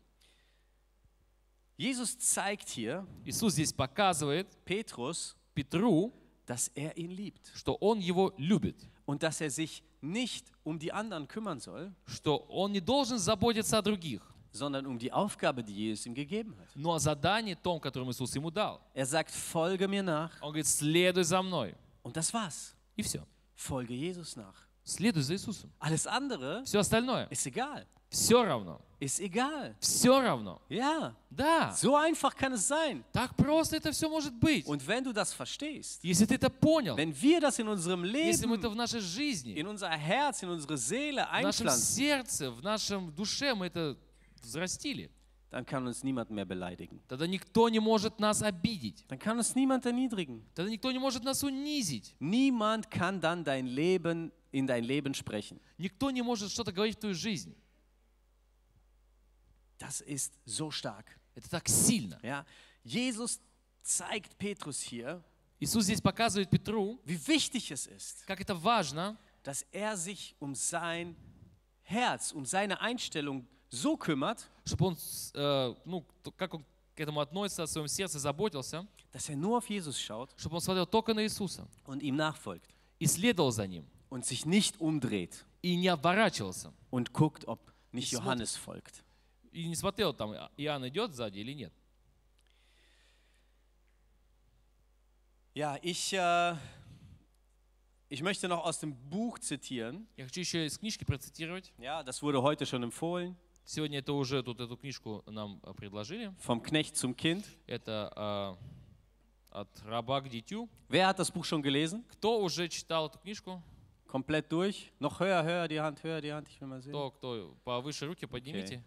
Jesus zeigt hier Иисус здесь показывает Petrus, Петру, dass er ihn liebt что он его любит, und dass er sich nicht um die anderen kümmern soll, что он не должен заботиться о других, sondern um die Aufgabe, die Jesus ihm gegeben hat. но о задании том, которое Иисус ему дал. Er sagt, folge mir nach Он говорит, следуй за мной. und das war's. И все. Folge Jesus nach. Следуй за Иисусом. Alles andere Все остальное. ist egal. Все равно. Ist egal. Все равно. Ja, Да. so einfach kann es sein. Так просто это все может быть. Und wenn du das verstehst, Если ты это понял, wenn wir das in unserem если мы это Leben, в нашей жизни, in unser Herz, in unsere Seele в нашем сердце, в нашем душе мы это взрастили, dann kann uns niemand mehr beleidigen. тогда никто не может нас обидеть. Dann kann uns niemand erniedrigen. Тогда никто не может нас унизить. Niemand kann dann dein Leben in dein Leben sprechen. Никто не может что-то говорить в твою жизнь. Das ist so stark. Это так сильно. Ja? Jesus zeigt Petrus hier, Иисус здесь показывает Петру, wie wichtig es ist, как это важно, dass er sich um sein Herz, um seine Einstellung so kümmert, чтобы он, с- э, ну, то- как он к этому относится, о своем сердце заботился, dass er nur auf Jesus schaut чтобы он смотрел только на Иисуса und ihm nachfolgt и следовал за ним, und sich nicht umdreht и не оборачивался, und guckt, ob nicht Ich смотрит. Johannes folgt. И не смотрел, там а, Иоанн идет сзади или нет. Ja, ich, äh, ich möchte noch aus dem Buch zitieren. Я хочу еще из книжки процитировать. Ja, das wurde heute schon empfohlen. Сегодня это уже тут эту книжку нам э, предложили. Vom Knecht zum Kind. Это э, от раба к дитю. Wer hat das Buch schon gelesen? Кто уже читал эту книжку? Komplett durch? Noch höher, höher die Hand, höher die Hand, ich will mal sehen. Кто, кто повыше руки поднимите.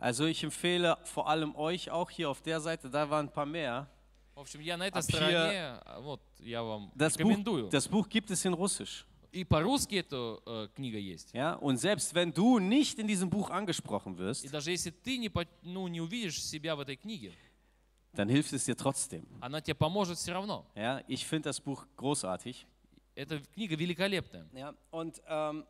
Also ich empfehle vor allem euch auch hier auf der Seite, da waren ein paar mehr. В общем, я на этой Об hier- стороне, а, вот, я вам Das Buch, рекомендую. das Buch gibt es in Russisch. И по-русски эта э, книга есть. Ja? Und selbst wenn du nicht in diesem Buch angesprochen И wirst, даже если ты не, по- ну, не увидишь себя в этой книге, dann hilft es dir trotzdem. она тебе поможет все равно. Ja? Ich finde das Buch großartig. Эта книга великолепная. Ja? Und ähm,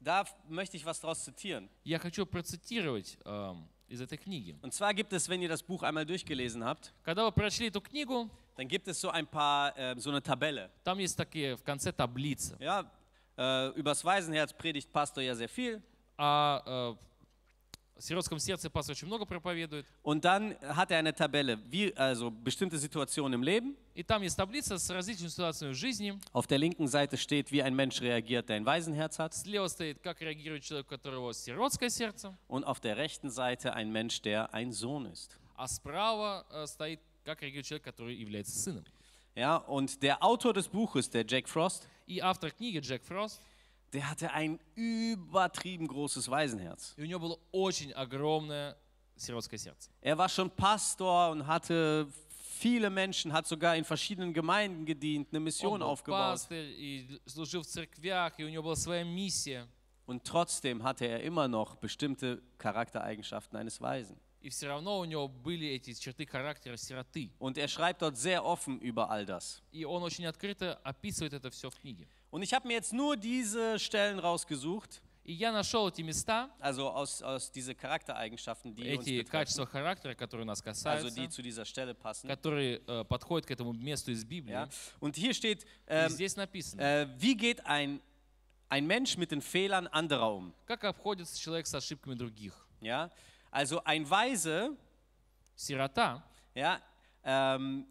da f- möchte ich was daraus zitieren. Я хочу процитировать эм, из этой книги. Und zwar gibt es, wenn ihr das Buch einmal durchgelesen habt, Когда вы прочли эту книгу, dann gibt es so ein paar, ähm, so eine Tabelle. там есть такие в конце таблицы. Ja? Äh, übers Waisenherz predigt Pastor ja sehr viel. А э, в сиротском сердце пастор очень много проповедует. Und dann hat er eine Tabelle, wie, also bestimmte Situationen im Leben. И там есть таблица с различными ситуациями в жизни. Auf der linken Seite steht, wie ein Mensch reagiert, der ein Waisenherz hat. Слева стоит, как реагирует человек, у которого сиротское сердце. Und auf der rechten Seite ein Mensch, der ein Sohn ist. А справа э, стоит, как реагирует человек, который является сыном. Ja, und der Autor des Buches, der Jack Frost, И автор книги Джек Фрост, der hatte ein übertrieben großes Waisenherz. и у него было очень огромное сиротское сердце. Er war schon Pastor und hatte viele Menschen, hat sogar in verschiedenen Gemeinden gedient, eine Он Mission был aufgebaut. пастырь и служил в церквях, и у него была своя миссия. Und trotzdem hatte er immer noch bestimmte Charaktereigenschaften eines Weisen. И все равно у него были эти черты характера сироты. Und er schreibt dort sehr offen über all das. И он очень открыто описывает это все в книге. Und ich habe mir jetzt nur diese Stellen rausgesucht, И я нашел эти места, also aus, aus diese Charaktereigenschaften, die uns эти betreffen, качества характера, которые нас also касаются, die zu dieser Stelle passen. которые э, подходят к этому месту из Библии. Ja? Und hier steht, И ähm, здесь написано, äh, wie geht ein, ein Mensch mit den Fehlern anderer um? как обходится человек с ошибками других. Ja? Also ein Weise, Сирота ja, ähm,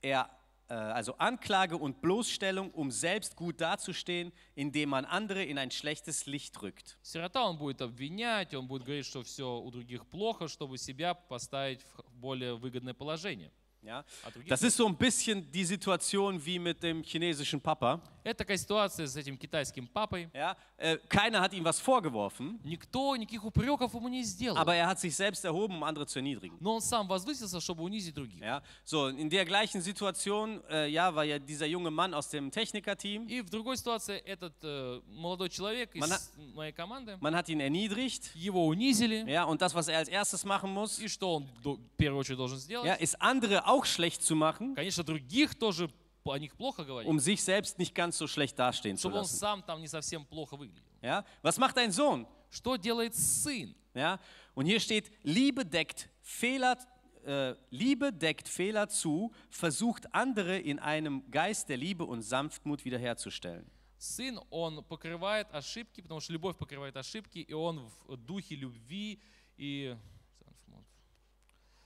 er, äh, also Anklage und Bloßstellung, um selbst gut dazustehen, indem man andere in ein schlechtes Licht rückt. Сирота, он будет обвинять, он будет говорить, что все у других плохо, чтобы себя поставить в х- более выгодное положение. Ja? А других Das ist so ein bisschen die Situation wie mit dem chinesischen Papa. Это такая ситуация с этим китайским папой. Ja? Äh, keiner hat ihm was vorgeworfen, Никто никаких упреков ему не сделал. aber er hat sich selbst erhoben, um andere zu erniedrigen. Но он сам возвысился, чтобы унизить других. Ja? So, in der gleichen Situation äh, ja, war ja dieser junge Mann aus dem Technikerteam. И в другой ситуации этот э, молодой человек из Мана- моей команды, Man hat ihn erniedrigt. его унизили. Ja, und das, was er als erstes machen muss, И что он до- в первую очередь должен сделать? ja, ist andere auch schlecht zu machen, Конечно, других тоже о них плохо говорить, um sich selbst nicht ganz so schlecht dastehen zu чтобы он lassen. сам там не совсем плохо выглядел. Ja? Was macht ein Sohn? Что делает сын? Ja? Und hier steht, Liebe deckt Fehler, äh, Liebe deckt Fehler zu, versucht andere in einem Geist der Liebe und Sanftmut wiederherzustellen. Сын, он покрывает ошибки, потому что любовь покрывает ошибки, и он в духе любви и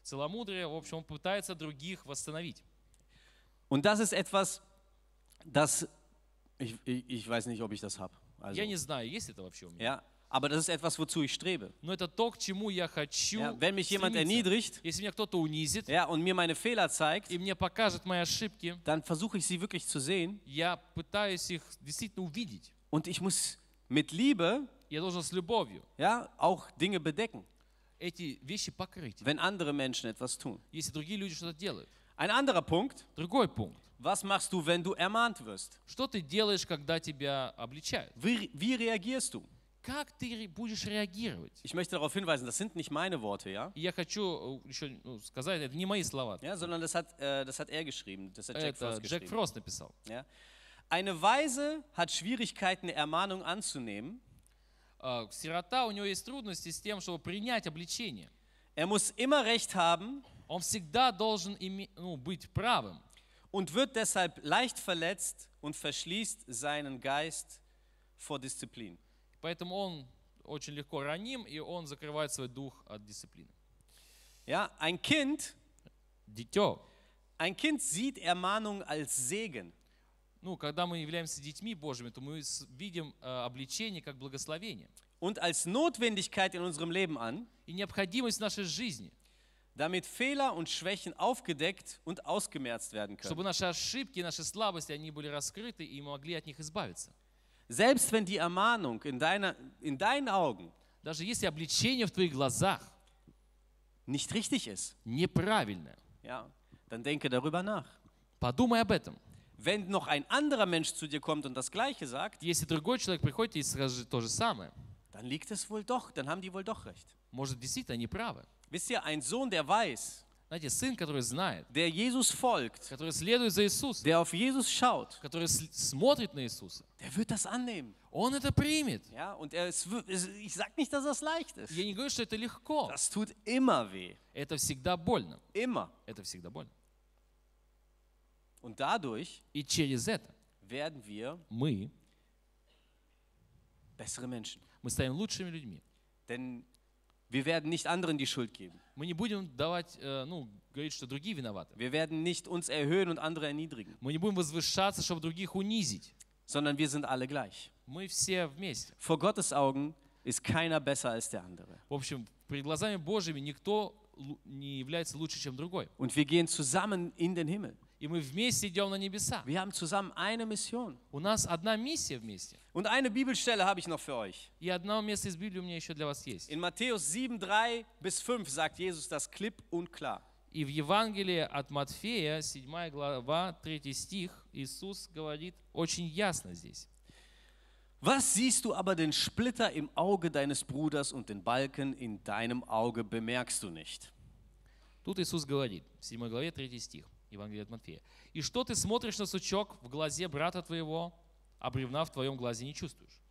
целомудрия, в общем, он пытается других восстановить. Und das ist etwas, das, ich, ich, ich weiß nicht, ob ich das habe. Also, Я не знаю, есть это вообще у меня. ja, aber das ist etwas, wozu ich strebe. Но это то, к чему я хочу Ja, wenn mich jemand стремиться. erniedrigt Если меня кто-то унизит ja, und mir meine Fehler zeigt, и мне покажет мои ошибки, dann versuche ich sie wirklich zu sehen я пытаюсь их действительно увидеть. und ich muss mit Liebe Я должен с любовью ja, auch Dinge bedecken, эти вещи покрыть, wenn andere Menschen etwas tun. если другие люди что-то делают. Ein anderer Punkt, Другой пунkt. was machst du, wenn du ermahnt wirst? Что ты делаешь, когда тебя обличают? Wie, wie reagierst du? Как ты ре- будешь реагировать? Ich möchte darauf hinweisen, das sind nicht meine Worte, ja, И я хочу э, еще ну, сказать, это не мои слова. ja sondern das hat, äh, das hat er geschrieben, das hat Jack Это Frost Джек geschrieben. Фрост написал. Ja? Eine Weise hat Schwierigkeiten, Ermahnung anzunehmen. А, Сирота, у него есть трудности с тем, чтобы принять обличение. Er muss immer Recht haben Он всегда должен име- ну, быть правым. und wird deshalb leicht verletzt und verschließt seinen Geist vor Disziplin. Поэтому он очень легко раним, и он закрывает свой дух от дисциплины. Ja, ein Kind, Дитё. ein Kind sieht Ermahnung als Segen. Ну, когда мы являемся детьми Божьими, то мы видим э, обличение как благословение und als Notwendigkeit in unserem Leben an, и необходимость нашей жизни, damit Fehler und Schwächen aufgedeckt und ausgemerzt werden können. чтобы наши ошибки, наши слабости, они были раскрыты и могли от них избавиться. Selbst wenn die Ermahnung in, deiner, in deinen Augen Даже если обличение в твоих глазах nicht richtig ist, неправильное, ja, dann denke darüber nach. подумай об этом. Wenn noch ein anderer Mensch zu dir kommt und das Gleiche sagt, Если другой человек приходит и скажет то же самое, dann liegt es wohl doch, dann haben die wohl doch recht. может, действительно они правы. Wisst ihr, ein Sohn, der weiß, Знаете, сын, который знает, der Jesus folgt, который следует за Иисусом, der auf Jesus schaut, который с- смотрит на Иисуса, der wird das annehmen. он это примет. Ja, und er, es, wird- es, ich sage nicht, dass das leicht ist. Я не говорю, что это легко. Das tut immer weh. Это всегда больно. Immer. Это всегда больно. Und dadurch И через это werden wir мы, bessere Menschen. мы станем лучшими людьми. Denn wir werden nicht anderen die Schuld geben. Мы не будем давать, э, ну, говорить, что другие виноваты. Wir werden nicht uns erhöhen und andere erniedrigen, Мы не будем возвышаться, чтобы других унизить. sondern wir sind alle gleich. Мы все вместе. Vor Gottes Augen ist keiner besser als der andere. В общем, перед глазами Божьими никто лу- не является лучше, чем другой. Und wir gehen zusammen in den Himmel. И мы вместе идем на небеса. Wir haben zusammen eine Mission. У нас одна миссия вместе. Und eine Bibelstelle habe ich noch für euch. И одно место из Библии у меня еще для вас есть. In Matthäus 7, 3 bis 5 sagt Jesus das klipp und klar. И в Евангелии от Матфея, 7 глава, 3 стих, Иисус говорит очень ясно здесь. Was siehst du aber den Splitter im Auge deines Bruders und den Balken in deinem Auge bemerkst du nicht? Тут Иисус говорит, в 7 главе, 3 стих, Евангелие от Матфея. «И что ты смотришь на сучок в глазе брата твоего, а бревна в твоем глазе не чувствуешь?»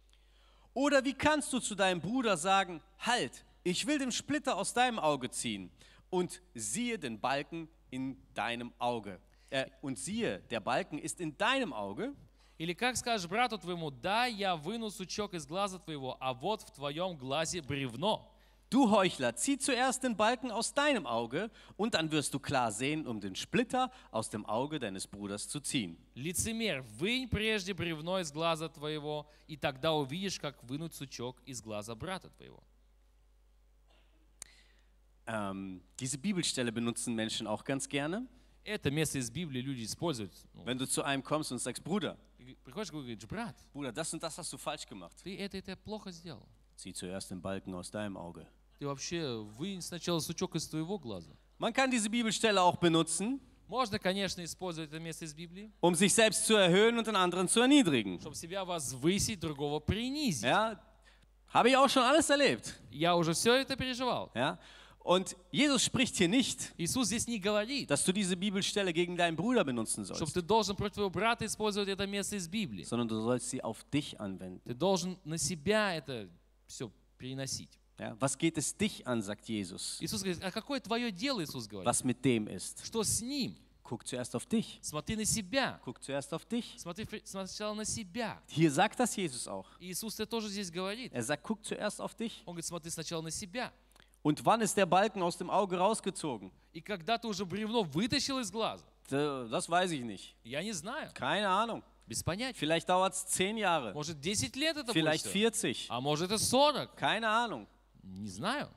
Oder wie kannst du zu deinem Bruder sagen, halt, ich will den Splitter aus deinem Auge ziehen und siehe den Balken in deinem Auge. Äh, und siehe, der Balken ist in deinem Auge. Или как скажешь брату твоему, да, я выну сучок из глаза твоего, а вот в твоем глазе бревно. Du Heuchler, zieh zuerst den Balken aus deinem Auge und dann wirst du klar sehen, um den Splitter aus dem Auge deines Bruders zu ziehen. Лицемер, вынь прежде бревно из глаза твоего, и тогда увидишь, как вынуть сучок из глаза брата твоего. Ähm, diese Bibelstelle benutzen Menschen auch ganz gerne. Это место из Библии люди используют. Ну, Wenn du zu einem kommst und sagst, Bruder, ты приходишь и говоришь, брат, Bruder, das und das hast du falsch gemacht. ты это это плохо сделал. Zieh zuerst den Balken aus deinem Auge. Ты вообще вынь сначала сучок из твоего глаза. Man kann diese Bibelstelle auch benutzen, Можно, конечно, использовать это место из Библии, um sich selbst zu erhöhen und den anderen zu erniedrigen. чтобы себя возвысить, другого принизить. Ja, habe ich auch schon alles erlebt. Я уже все это переживал. Ja, und Jesus spricht hier nicht, Иисус здесь не говорит, dass du diese Bibelstelle gegen deinen Bruder benutzen чтобы sollst, ты должен против твоего брата использовать это место из Библии. sondern du sollst sie auf dich anwenden. Ты должен на себя это все переносить. Ja, was geht es dich an, sagt Jesus, Иисус говорит, а какое твое дело, Иисус говорит? was mit dem ist? Что с ним? Guck zuerst auf dich. Смотри на себя. Guck zuerst auf dich. Смотри фри- сначала на себя. Hier sagt das Jesus auch. И Иисус это тоже здесь говорит. Er sagt, guck zuerst auf dich. Он говорит, смотри сначала на себя. Und wann ist der Balken aus dem Auge rausgezogen? И когда ты уже бревно вытащил из глаза, D- Das weiß ich nicht. я не знаю, Keine Ahnung. без понятия. Vielleicht dauert es zehn Jahre. Может 10 лет это будет Vielleicht всё. 40. А может это 40. Keine Ahnung. Не знаю.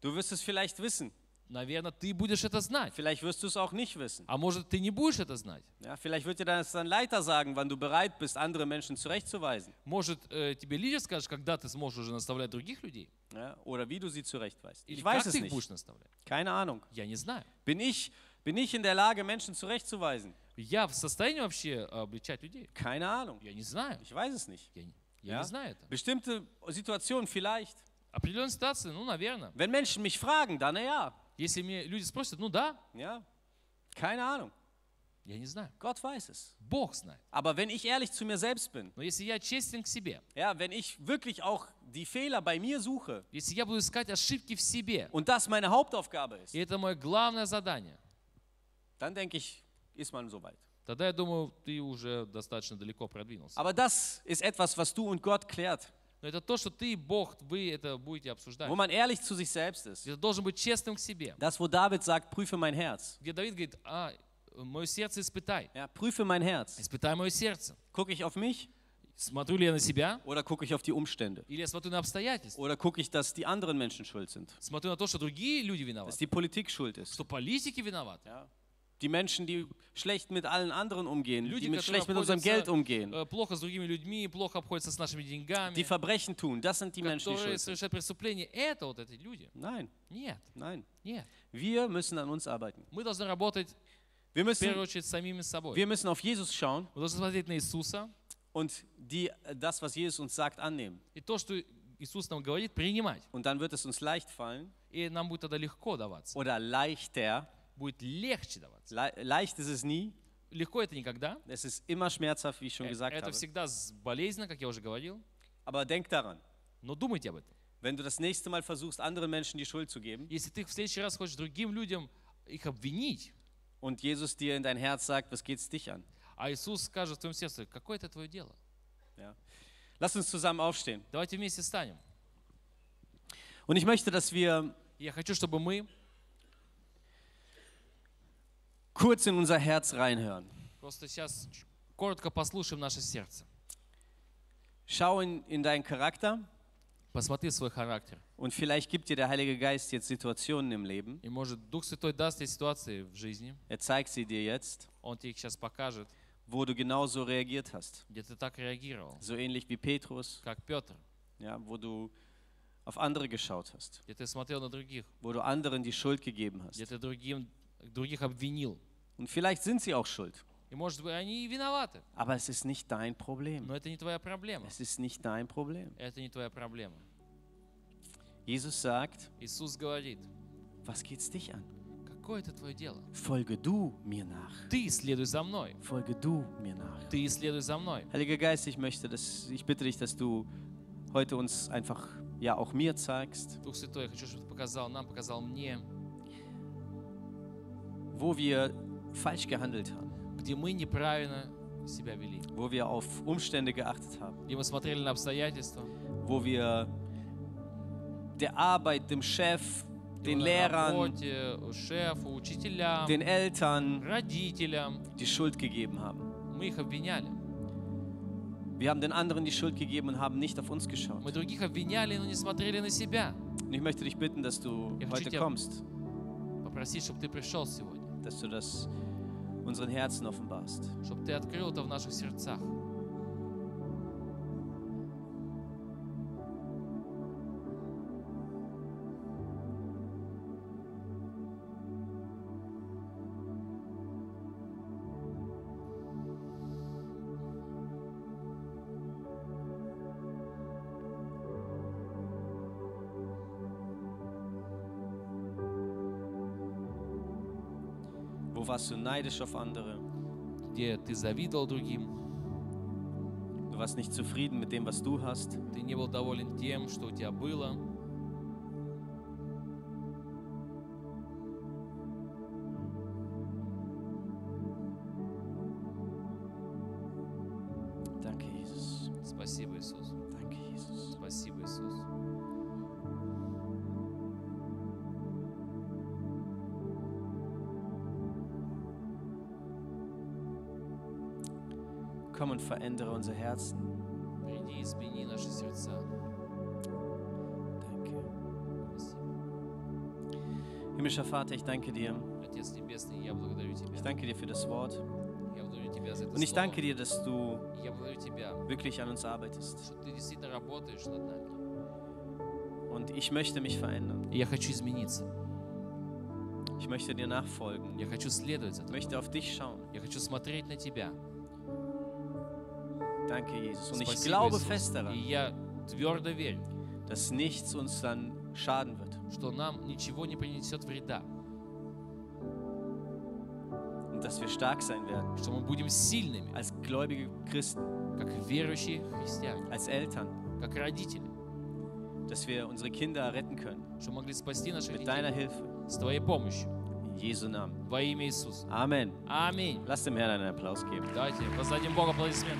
Du wirst es vielleicht wissen. Наверное, ты будешь это знать. Vielleicht wirst du es auch nicht wissen. А может, ты не будешь это знать. Ja, vielleicht wird dir das dein Leiter sagen, wann du bereit bist, andere Menschen zurechtzuweisen. Может, э, тебе лидер скажет, когда ты сможешь уже наставлять других людей. Ja, oder wie du sie zurechtweist. Или Ich как weiß es ты их будешь nicht. наставлять. Keine Ahnung. Я не знаю. Bin ich, bin ich in der Lage, Menschen zurechtzuweisen? Я в состоянии вообще э, обличать людей? Keine Ahnung. Я не знаю. Ich weiß es nicht. Я, не- я Ja? не знаю это. Bestimmte Situationen vielleicht. Определенные ситуации, ну, наверное. Wenn Menschen mich fragen, dann ja. Если мне люди спросят, ну да, Ja. Keine Ahnung. Я не знаю. Gott weiß es. Бог знает. Aber wenn ich ehrlich zu mir selbst bin, Но если я честен к себе, ja, wenn ich wirklich auch die Fehler bei mir suche если я буду искать ошибки в себе, und das meine Hauptaufgabe ist, и это мое главное задание, dann denke ich, ist man soweit. тогда я думаю, ты уже достаточно далеко продвинулся. Aber das ist etwas, was du und Gott klärt, Но это то, что ты и Бог, вы это будете обсуждать. wo man ehrlich zu sich selbst ist. Ты должен быть честным к себе. Das, wo David sagt, prüfe mein Herz. Где Давид говорит, а, мое сердце испытай. Ja, prüfe mein Herz. Испытай мое сердце. Gucke ich auf mich Смотрю ли я на себя, oder gucke ich auf die Umstände? или я смотрю на обстоятельства. Oder gucke ich, dass die anderen Menschen schuld sind? Смотрю на то, что другие люди Dass виноваты. die Politik schuld ist? Что политики виноваты. Ja. Die Menschen, die schlecht mit allen anderen umgehen, Люди, die mit которые schlecht mit unserem Geld umgehen, э, плохо с другими людьми, плохо обходятся с нашими деньгами, die Verbrechen tun, das sind die Menschen, die которые schuld sind. совершают преступления. Это вот эти люди. Nein, Нет, nein. нет. Wir müssen an uns arbeiten. Мы должны работать Wir в первую müssen, очередь с самими собой. wir müssen auf Jesus schauen Мы должны смотреть на Иисуса und die, das, was Jesus uns sagt, annehmen. и то, что Иисус нам говорит, принимать. Und dann wird es uns leicht fallen И нам будет тогда легко даваться. oder leichter. Будет легче даваться. Le leicht ist es nie. Легко это никогда. Es ist immer schmerzhaft, wie ich schon Э, gesagt Это habe. всегда болезненно, как я уже говорил. Aber denk daran, Но думайте об этом. wenn du das nächste Mal versuchst, anderen Menschen die Schuld zu geben Если ты в следующий раз хочешь другим людям их обвинить, und Jesus dir in dein Herz sagt, was geht's dich an? а Иисус скажет в твоем сердце, какое это твое дело? Ja. Lass uns zusammen aufstehen. Давайте вместе станем. Und ich möchte, dass wir Я хочу, чтобы мы kurz in unser Herz reinhören. просто сейчас ч- коротко послушаем наше сердце. Schau in, in deinen Charakter Посмотри свой характер. und vielleicht gibt dir der Heilige Geist jetzt Situationen im Leben. И может Дух Святой даст тебе ситуации в жизни, Er zeigt sie dir jetzt, Он тебе их сейчас покажет, wo du genauso reagiert hast. где ты так реагировал, So ähnlich wie Petrus, как Петр, ja, wo du auf andere geschaut hast, где ты смотрел на других, wo du anderen die Schuld gegeben где hast. ты другим, других обвинил. Und vielleicht sind sie auch schuld, И может быть они и виноваты, aber es ist nicht dein Problem. но это не твоя проблема. Es ist nicht dein Problem. Это не твоя проблема. Jesus sagt, Иисус говорит, was geht's dich an? какое это твое дело? Folge du mir nach. Ты следуй за мной. Folge du mir nach. Ты следуй за мной. Heiliger Geist, ich möchte, dass, ich bitte dich, dass du heute uns einfach, ja, auch mir zeigst, Дух Святой, я хочу, чтобы ты показал нам, показал мне, wo wir falsch gehandelt haben, где мы неправильно себя вели, wo wir auf Umstände geachtet haben, где мы смотрели на обстоятельства, wo wir der Arbeit, dem Chef, den на Lehrern, работе, шефу, учителям, den Eltern родителям. die Schuld gegeben haben. Мы их обвиняли. Wir haben den anderen die Schuld gegeben und haben nicht auf uns geschaut. Мы других обвиняли, но не смотрели на себя. Und ich möchte dich bitten, dass du Ich heute möchte dir- kommst, Попросить, чтобы ты пришел сегодня, dass du das unseren Herzen offenbarst. чтобы ты открыл это в наших сердцах. Warst du neidisch auf andere? где ты завидовал другим, Du warst nicht zufrieden mit dem, was du hast. ты не был доволен тем, что у тебя было, Danke, Jesus. Спасибо, Иисус. Danke, Jesus. Спасибо, Иисус. Komm und verändere unser Herzen. Приди и измени наши сердца. Danke. Спасибо. Himmlischer Vater, ich danke dir. Отец Небесный, я благодарю Тебя. Ich danke dir für das Wort. Я благодарю Тебя за это Und ich слово. danke dir, dass du Я благодарю Тебя, wirklich an uns arbeitest. что Ты действительно работаешь над нами. Und ich möchte mich verändern. И я хочу измениться. Ich möchte dir nachfolgen. Я хочу следовать Ich этому. möchte auf dich schauen. Я хочу смотреть на Тебя. Danke, Jesus. Und ich Спасибо, glaube Иисус. fest И daran, я твердо верю, dass nichts uns dann schaden wird. что нам ничего не принесет вреда. Und dass wir stark sein werden. что мы будем сильными, Als gläubige Christen, как верующие христиане, als Eltern, как родители, dass wir unsere Kinder retten können. что могли спасти наших Mit deiner детей Hilfe. с Твоей помощью. In Jesu Namen. Во имя Иисуса. Amen. Аминь. Lass dem Herrn einen Applaus geben. Давайте воздадим Богу аплодисменты.